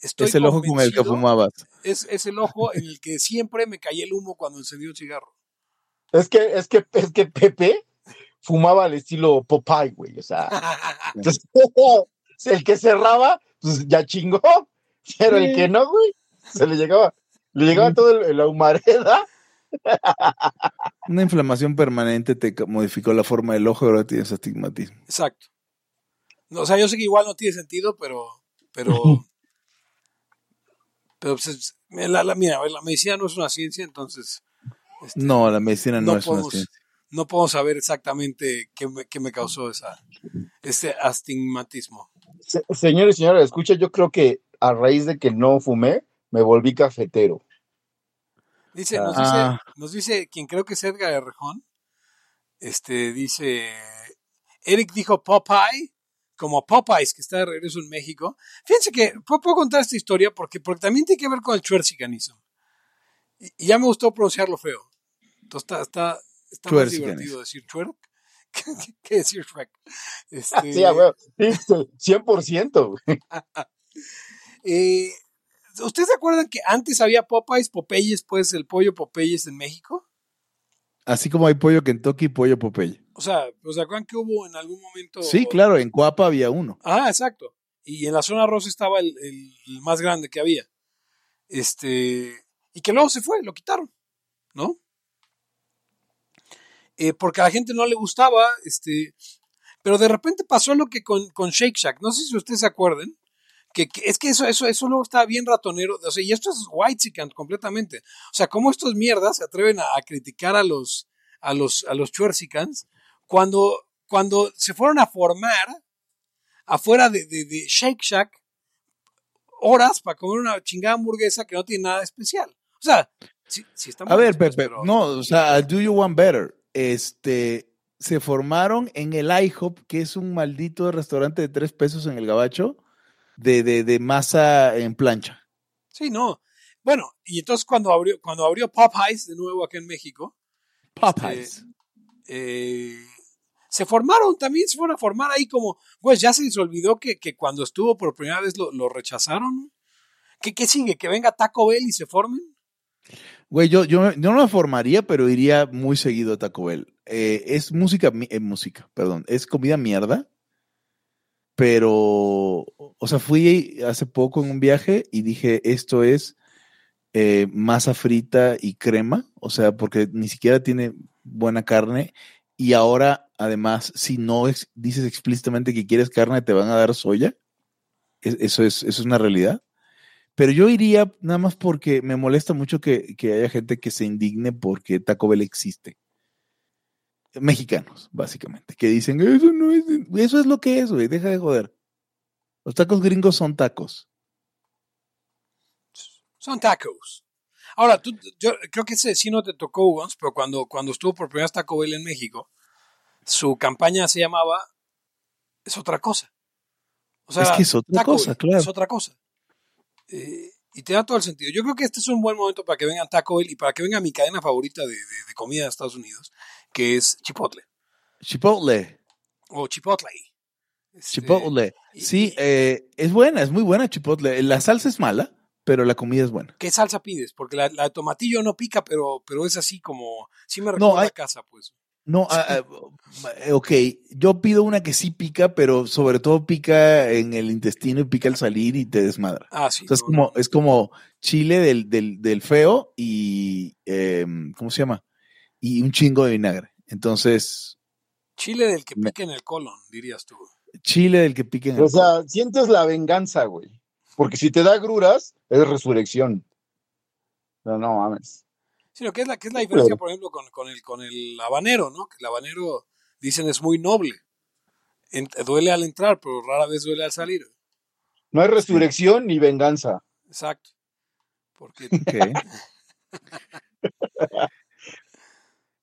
Es el ojo con el que fumabas. Es, es el ojo en el que siempre me caía el humo cuando encendí un cigarro. Es que, es que, es que Pepe fumaba al estilo Popeye, güey. O sea, el que cerraba, pues ya chingó. Pero el que no, güey, se le llegaba, le llegaba todo la humareda una inflamación permanente te modificó la forma del ojo y ahora tienes astigmatismo. Exacto. o sea, yo sé que igual no tiene sentido, pero. Pero. pero pues, la, la, mira, la medicina no es una ciencia, entonces. Este, no, la medicina no, es una ciencia. No podemos saber exactamente qué me, qué me causó esa, ese astigmatismo. señores y señores, escucha, yo creo que a raíz de que no fumé, me volví cafetero. Dice, nos, dice, ah. nos dice quien creo que es Edgar Errejón. Este dice, Eric dijo Popeye, como Popeyes, que está de regreso en México. Fíjense que puedo contar esta historia porque, porque también tiene que ver con el chuercicanismo. Y, ya me gustó pronunciarlo feo. Entonces está, está, está más divertido decir chuerc que, decir Shrek. Este... Sí, bueno, 100%. eh, ¿Ustedes se acuerdan que antes había Popeyes, Popeyes, pues el pollo Popeyes en México? Así como hay pollo Kentucky y pollo Popeye. O sea, ¿se acuerdan que hubo en algún momento? Sí, claro, en Coapa había uno. Ah, exacto. Y en la zona rosa estaba el, más grande que había. Este. Y que luego se fue, lo quitaron, ¿no? eh, porque a la gente no le gustaba, este, pero de repente pasó lo que con, con Shake Shack, no sé si ustedes se acuerden, que, que es que eso, eso, eso luego estaba bien ratonero, o sea, y esto es white completamente, o sea, cómo estos mierdas se atreven a, a criticar a los, a los, a los Chuersicans cuando, cuando se fueron a formar afuera de, de, de Shake Shack horas para comer una chingada hamburguesa que no tiene nada especial. O sea, sí, sí está A ver, Pepe, pero- no, o sea, do you want better? Este, se formaron en el IHOP, que es un maldito restaurante de tres pesos en el Gabacho, de, de, de masa en plancha. Sí, no. Bueno, y entonces cuando abrió, cuando abrió Popeyes de nuevo acá en México, Popeyes. eh, se formaron también, se fueron a formar ahí como, pues ya se les olvidó que, que cuando estuvo por primera vez lo, lo rechazaron. ¿Qué, ¿Qué sigue? ¿Que venga Taco Bell y se formen? Güey, yo, yo, yo no me formaría, pero iría muy seguido a Taco Bell. Eh, es música, eh, música, perdón, es comida mierda, pero, o sea, fui hace poco en un viaje y dije, esto es eh, masa frita y crema, o sea, porque ni siquiera tiene buena carne y ahora, además, si no dices explícitamente que quieres carne, te van a dar soya. Es- eso, es, eso es una realidad. Pero yo iría nada más porque me molesta mucho que, que haya gente que se indigne porque Taco Bell existe. Mexicanos, básicamente, que dicen, eso no es, eso es lo que es, güey, deja de joder. Los tacos gringos son tacos. Son tacos. Ahora, tú, yo creo que ese sí no te tocó, Ugons, pero cuando, cuando estuvo por primera vez Taco Bell en México, su campaña se llamaba Es otra cosa. O sea, Es que es otra Taco cosa, Bell, claro. Es otra cosa. Eh, y te da todo el sentido. Yo creo que este es un buen momento para que vengan Taco Bell y para que venga mi cadena favorita de, de- de comida de Estados Unidos, que es Chipotle. Chipotle, O Chipotle. Este, Chipotle. y- Sí, eh, es buena, es muy buena Chipotle. La salsa es mala, pero la comida es buena. ¿Qué salsa pides? Porque la, la de tomatillo no pica, pero, pero es así como. Sí me No, recuerda hay- a casa, pues. No, ah, ah, eh, ok, yo pido una que sí pica, pero sobre todo pica en el intestino y pica al salir y te desmadra. Ah, sí. O sea, es no, como, no. es como chile del, del, del feo y, em, ¿cómo se llama? Y un chingo de vinagre. Entonces, Chile del que Me- pica en el colon, dirías tú. chile del que pica en el O sea, sientes la venganza, güey. Porque si te da gruras, es resurrección. No, no mames. Sino que es la, que es la diferencia, por ejemplo, con, con el, con el habanero, ¿no? Que el habanero, dicen, es muy noble. En- duele al entrar, pero rara vez duele al salir. No hay resurrección ni venganza. Exacto. Porque Ok.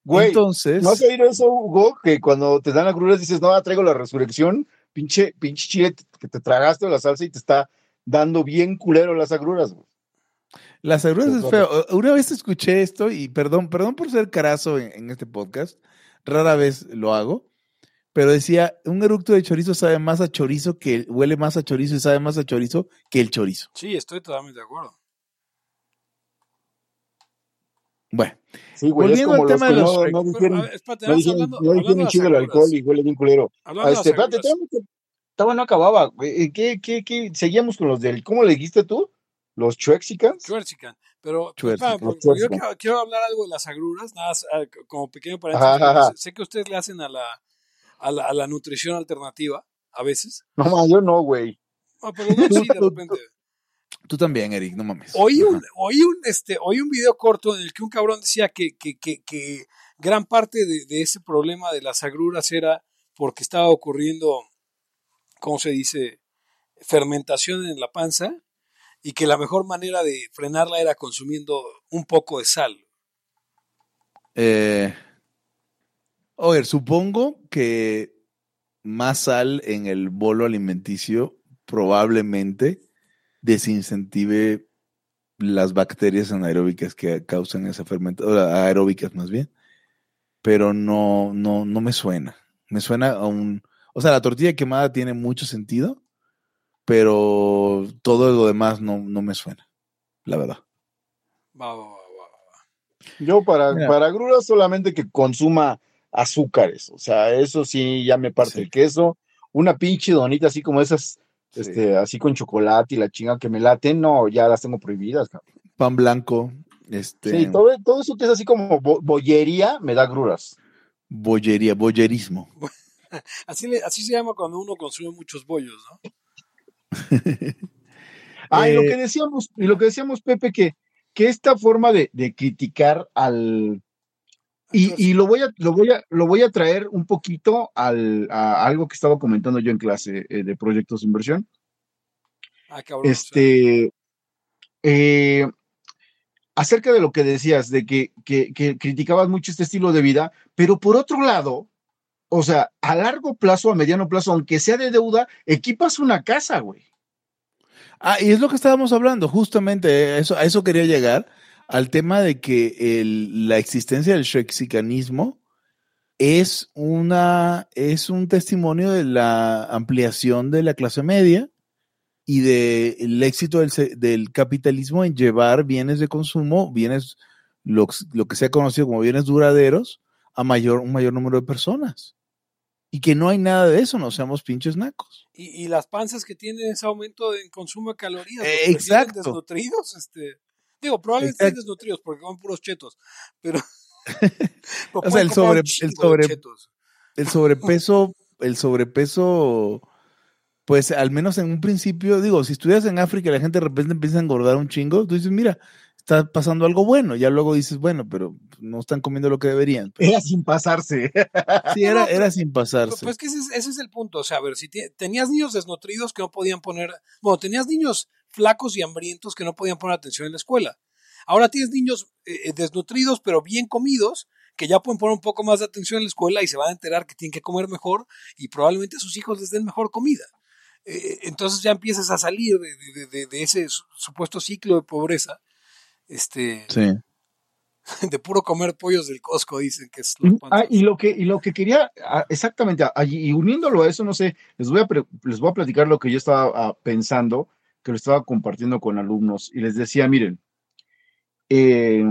Güey, Entonces, ¿no has oído eso, Hugo? Que cuando te dan las gruras dices, no, traigo la resurrección, pinche, pinche chile que te tragaste la salsa y te está dando bien culero las agruras, güey. las agruras es feo. Una vez escuché esto y perdón, perdón por ser carazo en, en este podcast, rara vez lo hago, pero decía, un eructo de chorizo sabe más a chorizo que, huele más a chorizo y sabe más a chorizo que el chorizo. sí, estoy totalmente de acuerdo. Bueno, Sí, güey, es Volviendo como al tema de los no, no dijeron, ver, espérate, no vamos dijeron, hablando, no dijeron chido el alcohol y huele bien culero. Ah, este, espérate, todavía no- no acababa. Eh, ¿Qué, qué, qué? Seguíamos con los del, ¿cómo le dijiste tú? ¿Los Chuexicans? Chuerzican. Pero, yo quiero, quiero hablar algo de las agruras, nada ah, como pequeño paréntesis. Sé- que ustedes le hacen a la, a la, a la nutrición alternativa, a veces. No, yo no, güey. Ah, pero no, sí, de repente. Tú también, Eric, no mames. Oí un, oí un, este, oí un video corto en el que un cabrón decía que, que, que, que gran parte de, de ese problema de las agruras era porque estaba ocurriendo, ¿cómo se dice? Fermentación en la panza y que la mejor manera de frenarla era consumiendo un poco de sal. Eh, oye, supongo que más sal en el bolo alimenticio probablemente desincentive las bacterias anaeróbicas que causan esa fermentación, aeróbicas más bien, pero no, no, no me suena. Me suena a un, o sea, la tortilla quemada tiene mucho sentido, pero todo lo demás no, no me suena, la verdad. Va, va, va, va, va. Yo para, Mira. para solamente que consuma azúcares. O sea, eso sí, ya me parte Sí. el queso. Una pinche donita así como esas, Sí. este, así con chocolate y la chinga que me laten, no, ya las tengo prohibidas. cabrón. Pan blanco, este, Sí, todo, todo eso que es así como bo- bollería me da gruras. Bollería, bollerismo. Así, le- así se llama cuando uno consume muchos bollos, ¿no? Ah, y lo Eh, que decíamos, y lo que decíamos, Pepe, que, que esta forma de, de criticar al y, y lo voy a, lo voy a, lo voy a traer un poquito al, a algo que estaba comentando yo en clase eh, de proyectos de inversión. ah, cabrón. Este, eh, acerca de lo que decías, de que, que, que criticabas mucho este estilo de vida, pero por otro lado, o sea, a largo plazo, a mediano plazo, aunque sea de deuda, equipas una casa, güey. Ah, y es lo que estábamos hablando, justamente, a eso, a eso quería llegar, al tema de que el- la existencia del shrexicanismo es una, es un testimonio de la ampliación de la clase media y del éxito del, del capitalismo en llevar bienes de consumo, bienes, lo, lo que se ha conocido como bienes duraderos, a mayor, un mayor número de personas. Y que no hay nada de eso, no seamos pinches nacos. y, y las panzas que tienen ese aumento en consumo de calorías. Eh, exacto. Desnutridos, este. Digo, probablemente estén desnutridos porque comen puros chetos, pero. O sea, el sobre- el sobre- el sobrepeso, el sobrepeso, pues al menos en un principio, digo, si estuvieras en África y la gente de repente empieza a engordar un chingo, tú dices, mira, está pasando algo bueno. Ya luego dices, bueno, pero no están comiendo lo que deberían. Pero Era sin pasarse. sí, era, era sin Pues, pasarse. pues que ese es, ese es el punto. O sea, a ver, si tenías niños desnutridos que no podían poner. Bueno, tenías niños flacos y hambrientos que no podían poner atención en la escuela. Ahora tienes niños eh, eh, desnutridos pero bien comidos que ya pueden poner un poco más de atención en la escuela y se van a enterar que tienen que comer mejor y probablemente a sus hijos les den mejor comida. Eh, entonces ya empiezas a salir de, de- de- de ese su- supuesto ciclo de pobreza, este, Sí. de puro comer pollos del Costco, dicen que es los Ah, y lo que, y lo que quería, ah, exactamente, ah, y uniéndolo a eso, no sé, les voy a, pre- les voy a platicar lo que yo estaba ah, pensando, que lo estaba compartiendo con alumnos, y les decía, miren, eh,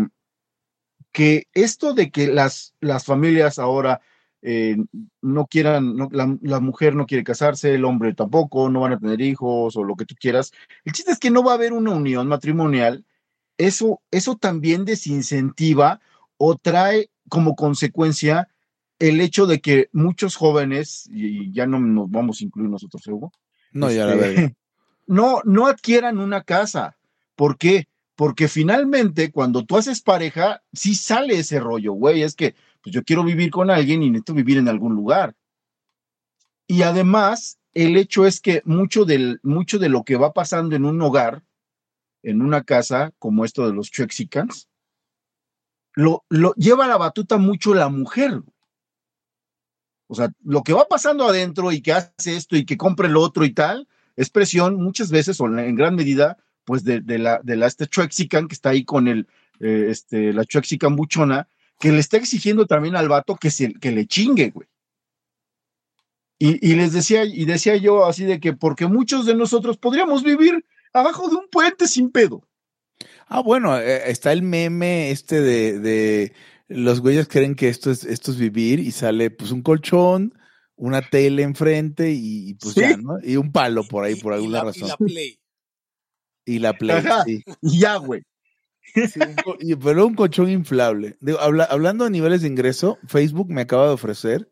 que esto de que las, las familias ahora eh, no quieran, no- la, la mujer no quiere casarse, el hombre tampoco, no van a tener hijos o lo que tú quieras, el chiste es que no va a haber una unión matrimonial, eso, eso también desincentiva o trae como consecuencia el hecho de que muchos jóvenes, y ya no nos vamos a incluir nosotros, Hugo, No, ya la este, verga. No, no adquieran una casa. ¿Por qué? Porque finalmente cuando tú haces pareja, sí sale ese rollo, güey, es que pues yo quiero vivir con alguien y necesito vivir en algún lugar. Y además, el hecho es que mucho, del, mucho de lo que va pasando en un hogar, en una casa, como esto de los Chexicans, lo, lo lleva la batuta mucho la mujer. O sea, lo que va pasando adentro y que hace esto y que compre lo otro y tal, es presión muchas veces o en gran medida, pues de, de la, de la este Chuexican que está ahí con el, eh, este, la Chuexican buchona, que le está exigiendo también al vato que, se, que le chingue, güey. Y, y les decía, y decía yo así de que porque muchos de nosotros podríamos vivir abajo de un puente sin pedo. Ah, bueno, eh, está el meme este de, de los güeyes creen que esto es, esto es vivir y sale pues un colchón, una tele enfrente y, y, pues Sí. ya, ¿no? Y un palo por ahí, por y alguna la- razón. Y la Play. Y la play, Ajá. sí. Ya, güey. Sí, pero un colchón inflable. Digo, habla- hablando de niveles de ingreso, Facebook me acaba de ofrecer,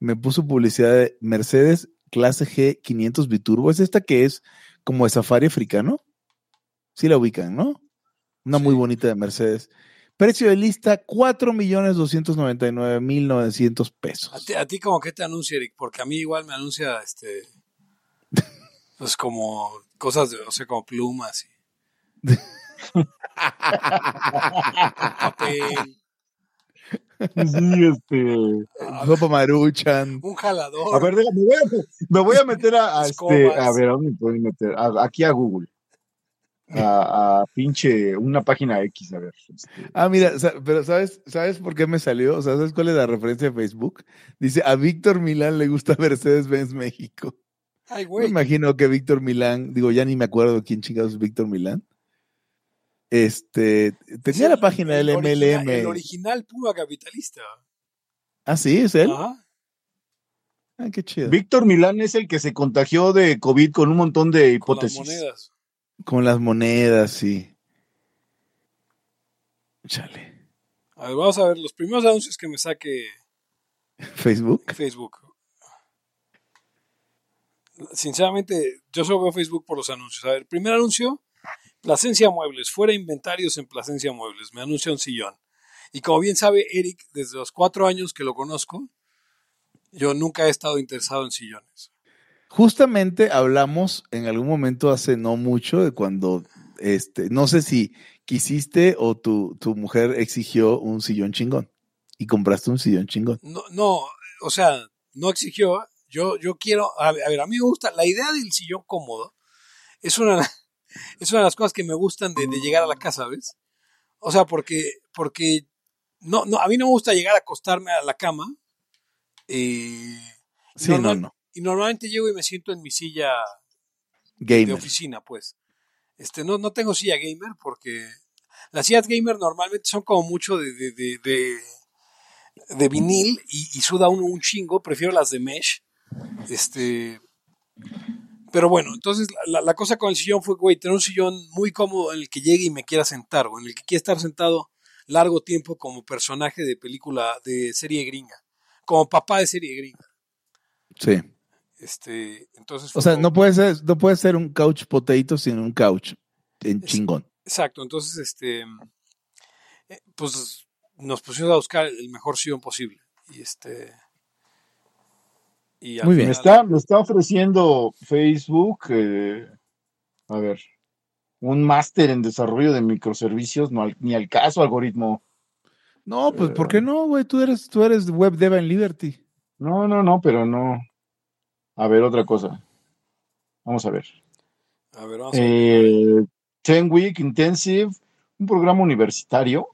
me puso publicidad de Mercedes clase G 500 biturbo. Es esta que es como de safari africano. Sí la ubican, ¿no? Una muy bonita de Mercedes. Precio de lista, 4.299.900 A pesos. ti, a ti como que te anuncia, Eric, porque a mí igual me anuncia este pues como cosas de, o sea, como plumas y papel, Sí, este. Sopa Maruchan. un jalador. A ver, déjame, me voy a, me voy a meter a, a este, a ver, ¿a dónde me puedo meter? A- aquí a Google. A, a pinche, una página X, a ver. este. Ah, mira, pero ¿sabes, ¿sabes por qué me salió? O sea, ¿sabes cuál es la referencia de Facebook? Dice, a Víctor Milán le gusta Mercedes-Benz México. Ay, Me güey. imagino que Víctor Milán, digo, ya ni me acuerdo quién chingados es Víctor Milán. Este, tenía la página del original- MLM. El original puro capitalista. Ah, sí, es él. Ajá. Ah, qué chido. Víctor Milán es el que se contagió de COVID con un montón de Con las hipótesis. monedas. Con las monedas, sí. Chale. A ver, vamos a ver los primeros anuncios que me saque Facebook. Facebook. Sinceramente, yo solo veo Facebook por los anuncios. A ver, primer anuncio, Plasencia Muebles, fuera inventarios en Plasencia Muebles, me anuncia un sillón. Y como bien sabe Eric, desde los cuatro años que lo conozco, yo nunca he estado interesado en sillones. Justamente hablamos en algún momento hace no mucho de cuando, este, no sé si quisiste o tu, tu mujer exigió un sillón chingón y compraste un sillón chingón. No, no, o sea, no exigió. Yo, yo quiero, a ver, a ver, a mí me gusta, la idea del sillón cómodo es una, es una de las cosas que me gustan de, de llegar a la casa, ¿ves? O sea, porque, porque no, no, a mí no me gusta llegar a acostarme a la cama. eh, Sí, no, no. Y normalmente llego y me siento en mi silla de oficina, pues. Este, no, no tengo silla gamer porque las sillas gamer normalmente son como mucho de, de, de, de, de vinil y, y suda uno un chingo. Prefiero las de mesh. Este. Pero bueno, entonces la, la cosa con el sillón fue, güey, tener un sillón muy cómodo en el que llegue y me quiera sentar, o en el que quiera estar sentado largo tiempo como personaje de película de serie gringa, como papá de serie gringa. Sí. Este, entonces O sea, como- no puede ser, no puede ser un couch potato sin un couch en Es- chingón. Exacto, entonces, este, eh, pues nos pusimos a buscar el mejor sillón posible. Y este. Y Muy bien. Me final- está, me está ofreciendo Facebook, eh, a ver, un máster en desarrollo de microservicios, no al- ni al caso algoritmo. No, pues, ¿por Eh. qué no, güey? Tú eres, tú eres web dev en Liberty. No, no, no, pero no. A ver, otra cosa. Vamos a ver. A ver, vamos a ver. Eh, Ten Week Intensive, un programa universitario.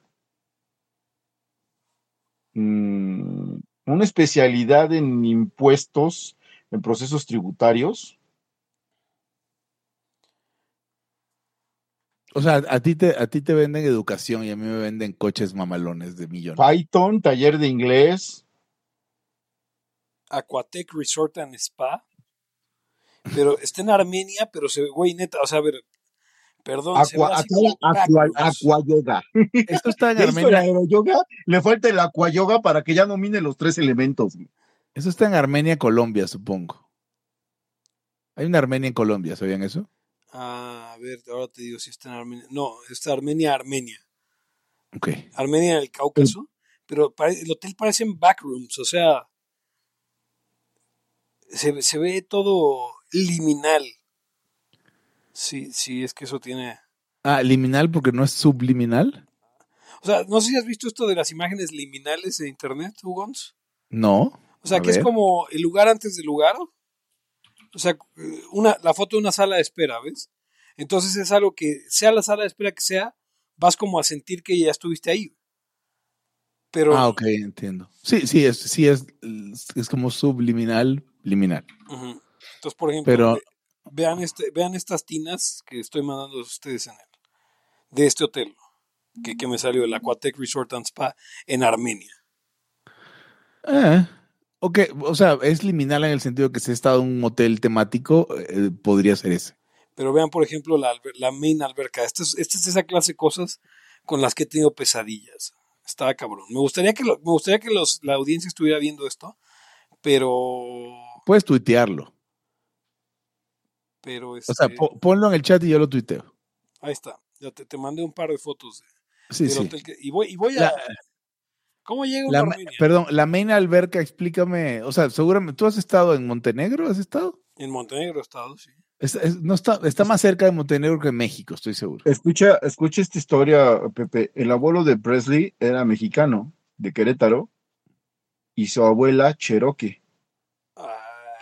Mm, una especialidad en impuestos, en procesos tributarios. O sea, a ti te, a ti te venden educación y a mí me venden coches mamalones de millones. Python, taller de inglés. Aquatec Resort and Spa. Pero está en Armenia, pero se ve, güey, neta, o sea, a ver, perdón, Aqua, aqua- aquayoga. Esto está en Armenia. le falta el aquayoga para que ya domine los tres elementos. Eso está en Armenia, Colombia, supongo. Hay una Armenia en Colombia, ¿sabían eso? Ah, a ver, ahora te digo si está en Armenia. No, está Armenia, Armenia. Ok. Armenia en el Cáucaso. Pero el hotel parecen backrooms, o sea, se, se ve todo liminal. Sí, sí, es que eso tiene... Ah, liminal porque no es subliminal. O sea, no sé si has visto esto de las imágenes liminales de internet, Hugons. No. O sea, que es como el lugar antes del lugar. O sea, una, la foto de una sala de espera, ¿ves? Entonces es algo que, sea la sala de espera que sea, vas como a sentir que ya estuviste ahí. Pero, Ah, ok, entiendo. Sí, sí, es, sí es, es como subliminal, liminal. Entonces, por ejemplo, Pero- ve- vean, este, vean estas tinas que estoy mandando a ustedes en el, de este hotel, que, que me salió el Aquatec Resort and Spa en Armenia. Eh, ok, o sea, es liminal en el sentido que si he estado en un hotel temático, eh, podría ser ese. Pero vean, por ejemplo, la, la main alberca. Esta es, esta es esa clase de cosas con las que he tenido pesadillas. Estaba cabrón. Me gustaría que, lo- me gustaría que los, la audiencia estuviera viendo esto, pero... Puedes tuitearlo. pero O sea, este, po- ponlo en el chat y yo lo tuiteo. ahí está. Ya te, te mandé un par de fotos de- Sí, del sí. hotel. que- y, voy, y voy a... La- ¿Cómo llego La perdón, la main alberca, explícame, o sea, seguramente, ¿tú has estado en Montenegro? ¿Has estado? En Montenegro he estado, sí. Es- es- no está, está más cerca de Montenegro que México, estoy seguro. Escucha, escucha esta historia, Pepe. El abuelo de Presley era mexicano, de Querétaro, y su abuela Cherokee.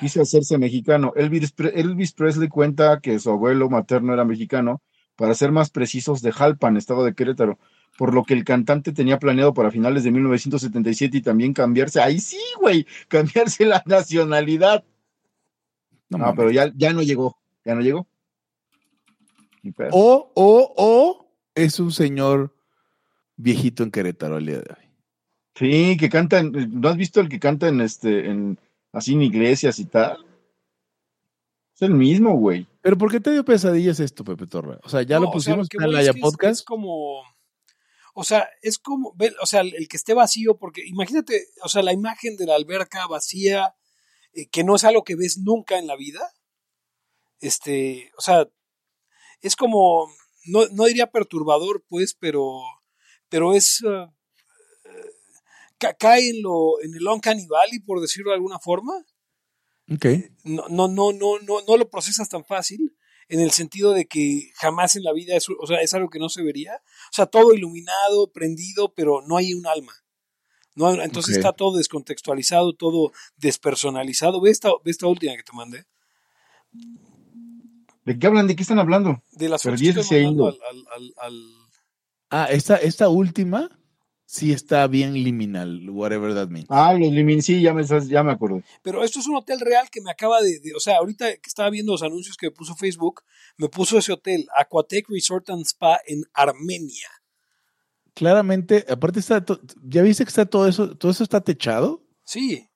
Quiso hacerse mexicano. Elvis, Elvis Presley cuenta que su abuelo materno era mexicano, para ser más precisos, de Jalpan, estado de Querétaro, por lo que el cantante tenía planeado para finales de 1977 y también cambiarse, ahí sí, güey, cambiarse la nacionalidad. No pero ya, ya no llegó, ya no llegó. O, o, o es un señor viejito en Querétaro al día de hoy. Sí, que canta, en- ¿no has visto el que canta en este, en, así en iglesias y tal? Es el mismo, güey. Pero ¿por qué te dio pesadillas esto, Pepe Torre? O sea, ya no, lo o sea, pusimos que en es que es- Podcast. Es como. O sea, es como, o sea, el que esté vacío, porque imagínate, o sea, la imagen de la alberca vacía, eh, que no es algo que ves nunca en la vida. Este, o sea, es como, no, no diría perturbador, pues, pero, pero es, ca- cae en lo, en el uncanny valley, por decirlo de alguna forma. Ok. no, no, no, no, no, no lo procesas tan fácil en el sentido de que jamás en la vida es, o sea, es algo que no se vería. O sea, todo iluminado, prendido, pero no hay un alma. No, hay- entonces está todo descontextualizado, todo despersonalizado. Ve esta, ve esta última que te mandé. ¿De qué hablan? ¿De qué están hablando? De las al- al- al- Ah, esta, esta última sí está bien liminal, whatever that means. Ah, los limin, sí, ya me, estás- ya me acordé. Pero esto es un hotel real que me acaba de, de- O sea, ahorita que estaba viendo los anuncios que me puso Facebook, me puso ese hotel, Aquatec Resort and Spa en Armenia. Claramente, aparte está, to- ¿ya viste que está todo eso, todo eso está techado? Sí,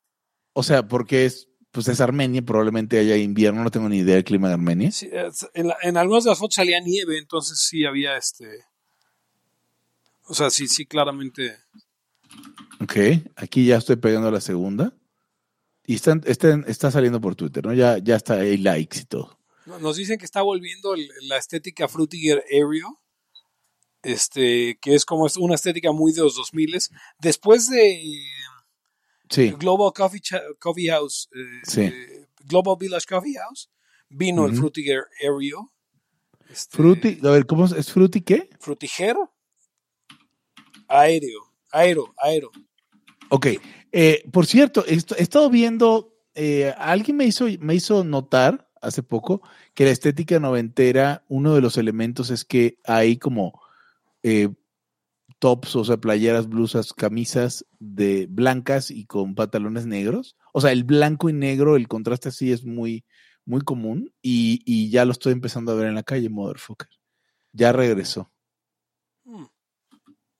O sea, porque es, pues es Armenia, probablemente haya invierno, no tengo ni idea del clima de Armenia. Sí, en, la- en algunas de las fotos salía nieve, entonces sí había este. O sea, sí, sí, claramente. Ok, aquí ya estoy pegando la segunda. Y están, están- está saliendo por Twitter, ¿no? Ya, ya está, hay likes y todo. no- Nos dicen que está volviendo la estética Frutiger Aereo, este, que es como una estética muy de los 2000 Después de Sí, Global Coffee, Coffee House, eh, Sí. eh, Global Village Coffee House, vino el. Frutiger Aereo. Este, Fruity, a ver, ¿cómo es? ¿Es Fruity qué? Frutiger Aéreo, aero, aero. Ok, eh, por cierto, esto- he estado viendo, eh, alguien me hizo, me hizo notar hace poco que la estética noventera, uno de los elementos es que hay como eh, tops, o sea, playeras, blusas, camisas de blancas y con pantalones negros. O sea, el blanco y negro, el contraste así es muy, muy común y, y ya lo estoy empezando a ver en la calle, Motherfucker. Ya regresó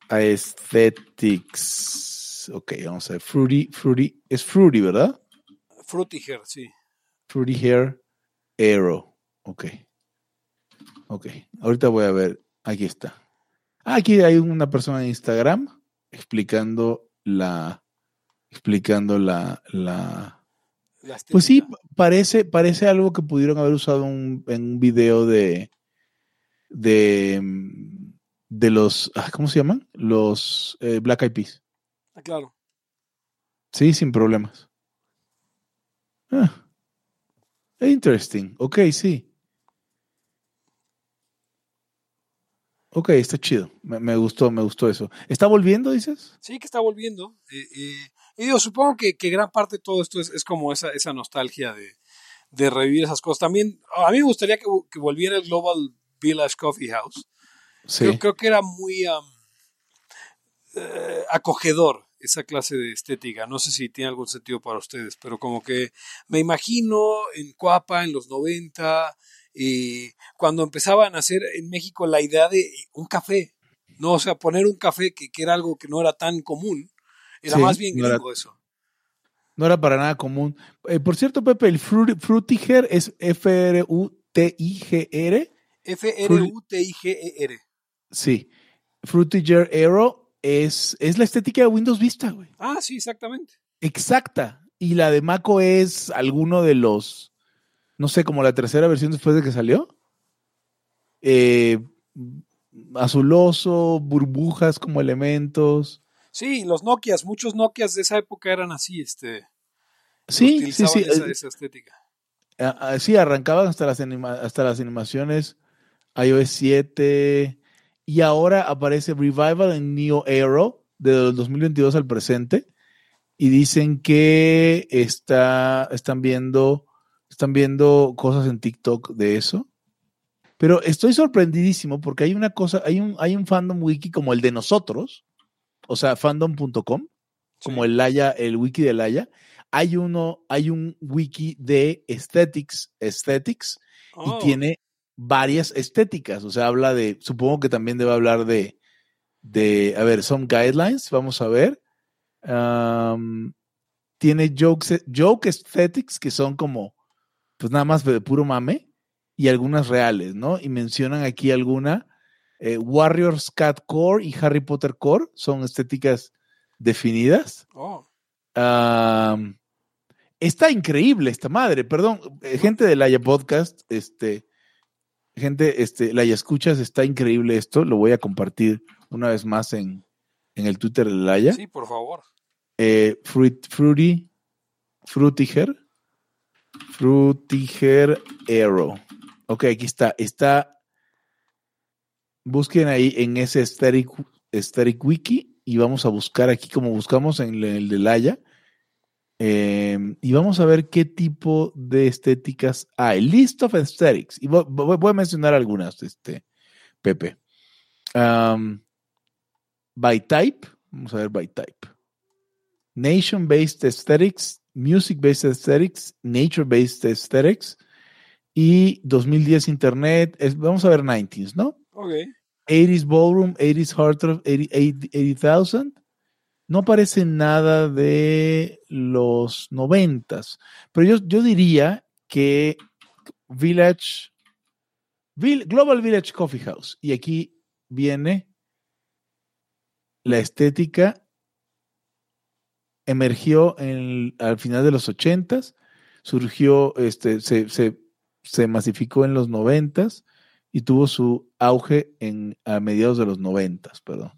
Aesthetics. Ok, vamos a ver. Fruity, Fruity, es Fruity, ¿verdad? Frutiger, sí. Fruity Hair Aero. Ok. Ok. Ahorita voy a ver. Aquí está. Ah, aquí hay una persona en Instagram explicando la. Explicando la. la... Pues sí, parece, parece algo que pudieron haber usado un- en un video de. de. De los. ah, ¿Cómo se llaman? Los eh, Black Eyed Peas. Ah, claro. Sí, sin problemas. Ah. Interesting. Ok, sí. Ok, está chido. Me, me gustó, me gustó eso. ¿Está volviendo, dices? Sí, que está volviendo. eh, eh, y digo, supongo que, que gran parte de todo esto es, es como esa, esa nostalgia de, de revivir esas cosas. También, a mí me gustaría que, que volviera el Global Village Coffee House. Sí. Creo, creo que era muy eh, acogedor esa clase de estética. No sé si tiene algún sentido para ustedes, pero como que me imagino en Cuapa en los 90, y cuando empezaban a hacer en México la idea de un café, ¿no? O sea, poner un café que, que era algo que no era tan común, era Sí, más bien no era- gringo eso. No era para nada común. Eh, por cierto, Pepe, el Frutiger es F-R-U-T-I-G-R. F-R-U-T-I-G-E-R. Sí. Frutiger Aero es, es la estética de Windows Vista, güey. Ah, sí, exactamente. Exacta. Y la de Maco es alguno de los, no sé, como la tercera versión después de que salió. Eh, azuloso, burbujas como elementos. Sí, los Nokias, muchos Nokias de esa época eran así, este, Sí, sí, sí. esa, eh, esa estética. sí, arrancaban hasta las, anima- hasta las animaciones iOS 7 y ahora aparece Revival en Neo Aero de 2022 al presente y dicen que está, están viendo están viendo cosas en TikTok de eso. Pero estoy sorprendidísimo porque hay una cosa, hay un, hay un fandom wiki como el de nosotros, o sea, fandom.com, como Sí. el Laya, el wiki de Laya. Hay uno, hay un wiki de aesthetics, aesthetics, Oh, y tiene varias estéticas. O sea, habla de, supongo que también debe hablar de, de, a ver, some guidelines, vamos a ver. Tiene jokes, joke aesthetics, que son como, pues nada más de puro mame, y algunas reales, ¿no? Y mencionan aquí alguna, eh, Warriors Cat Core y Harry Potter Core, son estéticas definidas. Oh, está increíble esta madre, perdón, eh, gente de Laia Podcast, este, gente, este, Laia Escuchas, está increíble esto, lo voy a compartir una vez más en, en el Twitter de Laia. sí, por favor. Eh, fruit, fruity, Frutiger, Frutiger Arrow. Ok, aquí está, está, busquen ahí en ese aesthetic wiki y vamos a buscar aquí como buscamos en el de Laia. Eh, y vamos a ver qué tipo de estéticas hay. List of aesthetics. Y voy, voy- a mencionar algunas, este, Pepe. Um, by type. Vamos a ver by type. Nation-based aesthetics, music-based aesthetics, nature-based aesthetics y 2010 Internet. Es- vamos a ver 90s, ¿no? Ok. 80s Ballroom, 80s Heartthrob, 80 80 80,000. No aparece nada de los 90s. Pero yo, yo diría que Village, Vil- Global Village Coffee House. Y aquí viene la estética. Emergió al final de los 80s. Surgió, este, se, se, se masificó en los 90s y tuvo su auge en, a mediados de los noventas, perdón.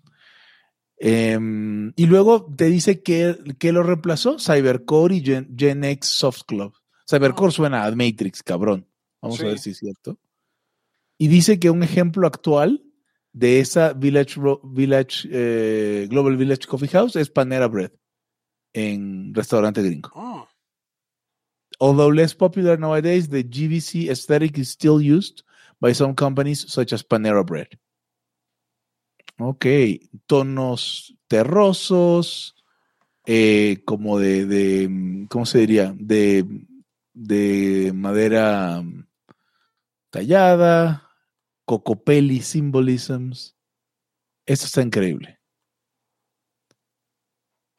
Em, y luego te dice que, que lo reemplazó Cybercore y Gen, Gen X Soft Club. Cybercore Ah. suena a Matrix, cabrón. Vamos Sí. a ver si es cierto. Y dice que un ejemplo actual de esa Village, Village eh, Global Village Coffee House es Panera Bread en restaurante gringo. Oh, Although less popular nowadays, the GVC aesthetic is still used by some companies such as Panera Bread. Ok, tonos terrosos, eh, como de, de, ¿cómo se diría? De, de madera mm, tallada, cocopelli symbolisms. Esto está increíble.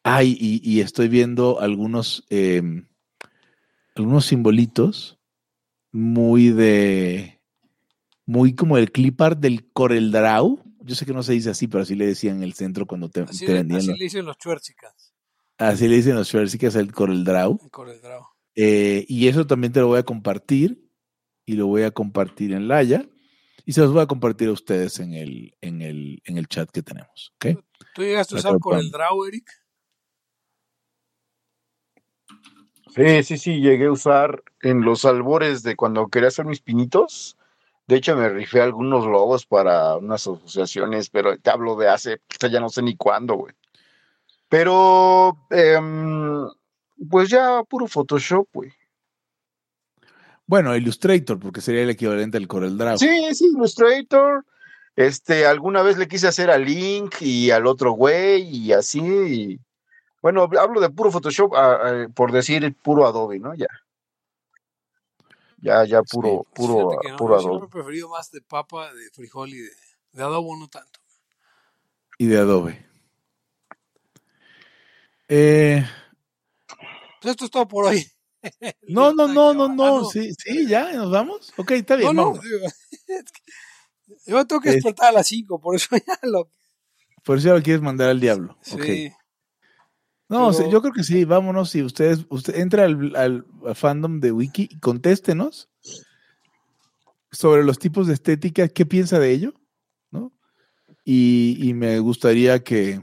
Ay, y, estoy viendo algunos, em, algunos simbolitos muy de, muy como el clip art del Coreldrau. Yo sé que no se dice así, pero así le decían en el centro cuando te, así, te le, vendían. así le dicen los chuerchicas así le dicen los es el Coreldrau. en Coreldrao. Eh, y eso también te lo voy a compartir y lo voy a compartir en Laia y se los voy a compartir a ustedes en el, en el, en el chat que tenemos. ¿Tú llegaste a usar Coreldrao, Eric? Sí, sí, sí, llegué a usar en los albores de cuando quería hacer mis pinitos. De hecho, me rifé algunos logos para unas asociaciones, pero te hablo de hace, ya no sé ni cuándo, güey. Pero, em, pues ya puro Photoshop, güey. Bueno, Illustrator, porque sería el equivalente al Coreldrau. Sí, sí, Illustrator. Este, alguna vez le quise hacer a Link y al otro güey y así. y- bueno, hablo de puro Photoshop, por decir puro Adobe, ¿no? Ya. Ya, ya Sí, puro, puro, Fíjate que no, puro yo siempre he preferido más de papa, de frijol y de, de adobo, no tanto. Y de Adobe. Eh, Pues esto es todo por hoy. no, no, no, no, Ah, no. Sí, sí, ya, nos vamos. Ok, está bien. No, no, yo tengo que Es- despertar a las 5, por eso ya lo... Por eso ya lo quieres mandar al diablo. Sí, Ok. No, Pero- yo creo que sí, vámonos. Si ustedes, usted entra al, al- al fandom de Wiki y contéstenos sobre los tipos de estética, qué piensa de ello, ¿no? Y, y me gustaría que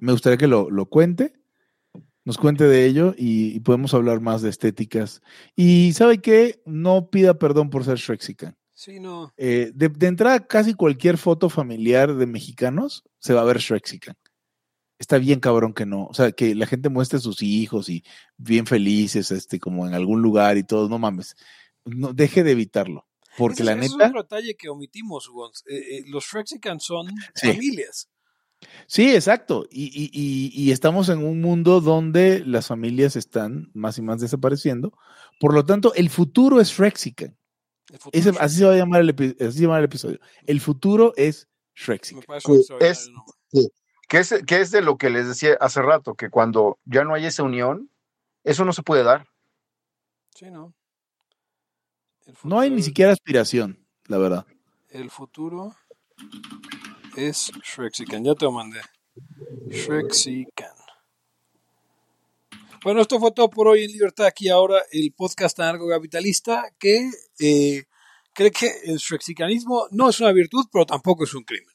me gustaría que lo, lo cuente, nos cuente de ello y, y podemos hablar más de estéticas. Y ¿sabe qué? No pida perdón por ser Shrexican. sí, no. Eh, de, de entrada, casi cualquier foto familiar de mexicanos se va a ver Shrexican. Está bien cabrón que no. O sea, que la gente muestre a sus hijos y bien felices, este, como en algún lugar y todo. No mames. No, deje de evitarlo. Porque Ese la es- ese es neta. otro detalle que omitimos. Eh, eh, los Shrexicans son Sí. familias. Sí, exacto. Y, y- y- y estamos en un mundo donde las familias están más y más desapareciendo. Por lo tanto, el futuro es Shrexican. Ese- es- así se va a llamar el, epi- así se llama el episodio. El futuro es me Shrexican. parece un extraordinario es- nombre. Que es, que es de lo que les decía hace rato, que cuando ya no hay esa unión, eso no se puede dar. Sí, no. No hay ni siquiera aspiración, la verdad. El futuro es Shrexican. Ya te lo mandé. Shrexican. Bueno, esto fue todo por hoy en Libertad aquí ahora, el podcast anarcocapitalista que eh, cree que el shrexicanismo no es una virtud, pero tampoco es un crimen.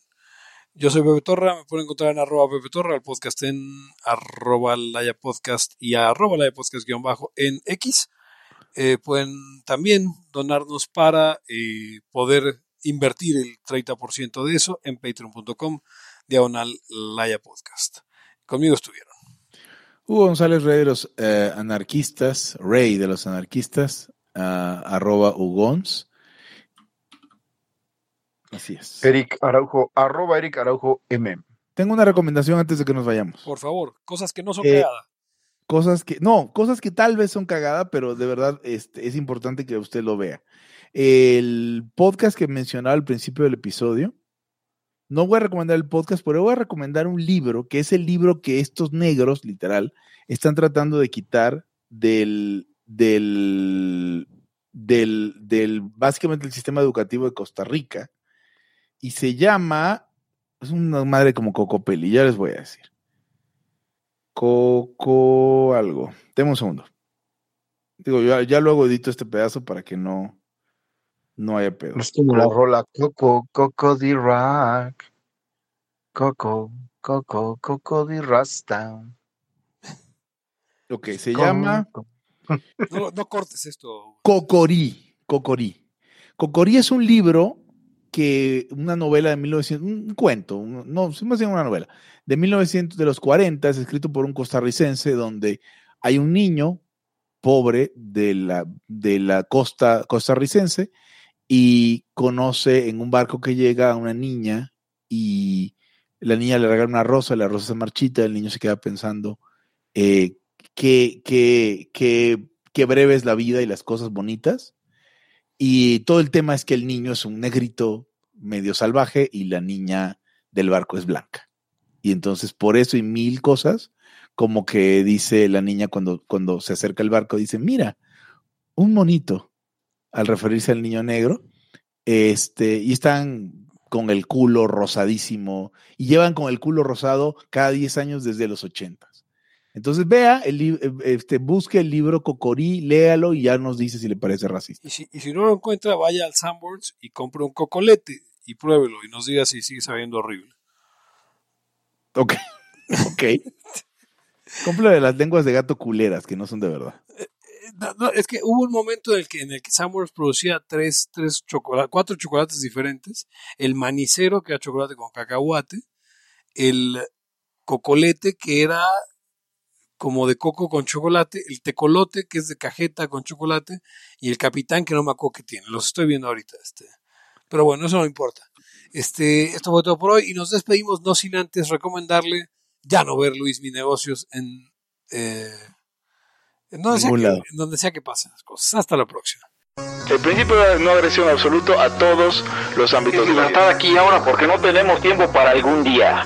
Yo soy Pepe Torra, me pueden encontrar en arroba Pepe Torra, el podcast en arroba Laya Podcast y arroba Laya Podcast guion bajo en X. Eh, pueden también donarnos para eh, poder invertir el 30% de eso en patreon.com diagonal Laya Podcast. Conmigo estuvieron. Hugo González, rey de los eh, anarquistas, rey de los anarquistas, uh, arroba Ugons. Así es. Eric Araujo, arroba Eric Araujo M. Tengo una recomendación antes de que nos vayamos. Por favor, cosas que no son Eh, cagadas. Cosas que, no, cosas que tal vez son cagada, pero de verdad este, es importante que usted lo vea. El podcast que mencionaba al principio del episodio, no voy a recomendar el podcast, pero voy a recomendar un libro, que es el libro que estos negros, literal, están tratando de quitar del, del, del, del básicamente el sistema educativo de Costa Rica, y se llama, es una madre como Cocopeli, ya les voy a decir. Coco algo. Deme un segundo. Digo, ya, ya luego edito este pedazo para que no, no haya pedo. Es como la rola Coco, Coco de Rock. Coco, Coco, Coco de Rasta. Ok, se llama No, no cortes esto. Cocorí. Cocorí. Cocorí es un libro que, una novela de 1900, un cuento, no, se me una novela, de 1900, de los 40, es escrito por un costarricense donde hay un niño pobre de la, de la costa costarricense y conoce en un barco que llega a una niña y la niña le regala una rosa, la rosa se marchita, el niño se queda pensando eh, qué breve es la vida y las cosas bonitas. Y todo el tema es que el niño es un negrito medio salvaje y la niña del barco es blanca. Y entonces por eso y mil cosas, como que dice la niña cuando, cuando se acerca al barco, dice, mira, un monito, al referirse al niño negro, este, y están con el culo rosadísimo, y llevan con el culo rosado cada 10 años desde los 80. Entonces vea, el, eh, este, busque el libro Cocorí, léalo y ya nos dice si le parece racista. Y si, y si no lo encuentra, vaya al Sanborns y compre un cocolete y pruébelo y nos diga si sigue sabiendo horrible. Ok. Ok. Compra de las lenguas de gato culeras, que no son de verdad. Eh, no, no, es que hubo un momento en el que, en el que producía tres, tres chocolate, cuatro chocolates diferentes. El manicero, que era chocolate con cacahuate. El cocolete, que era como de coco con chocolate. El tecolote, que es de cajeta con chocolate. Y el capitán, que no me acuerdo qué tiene. Los estoy viendo ahorita. Este. Pero bueno, eso no importa. Este, esto fue todo por hoy y nos despedimos no sin antes recomendarle ya no ver Luis Mi Negocios en, eh, en donde, sea Ningún que, lado. en donde sea que pasen las cosas. Hasta la próxima. El principio de no agresión absoluto a todos los ámbitos de la vida. libertad aquí y ahora porque no tenemos tiempo para algún día.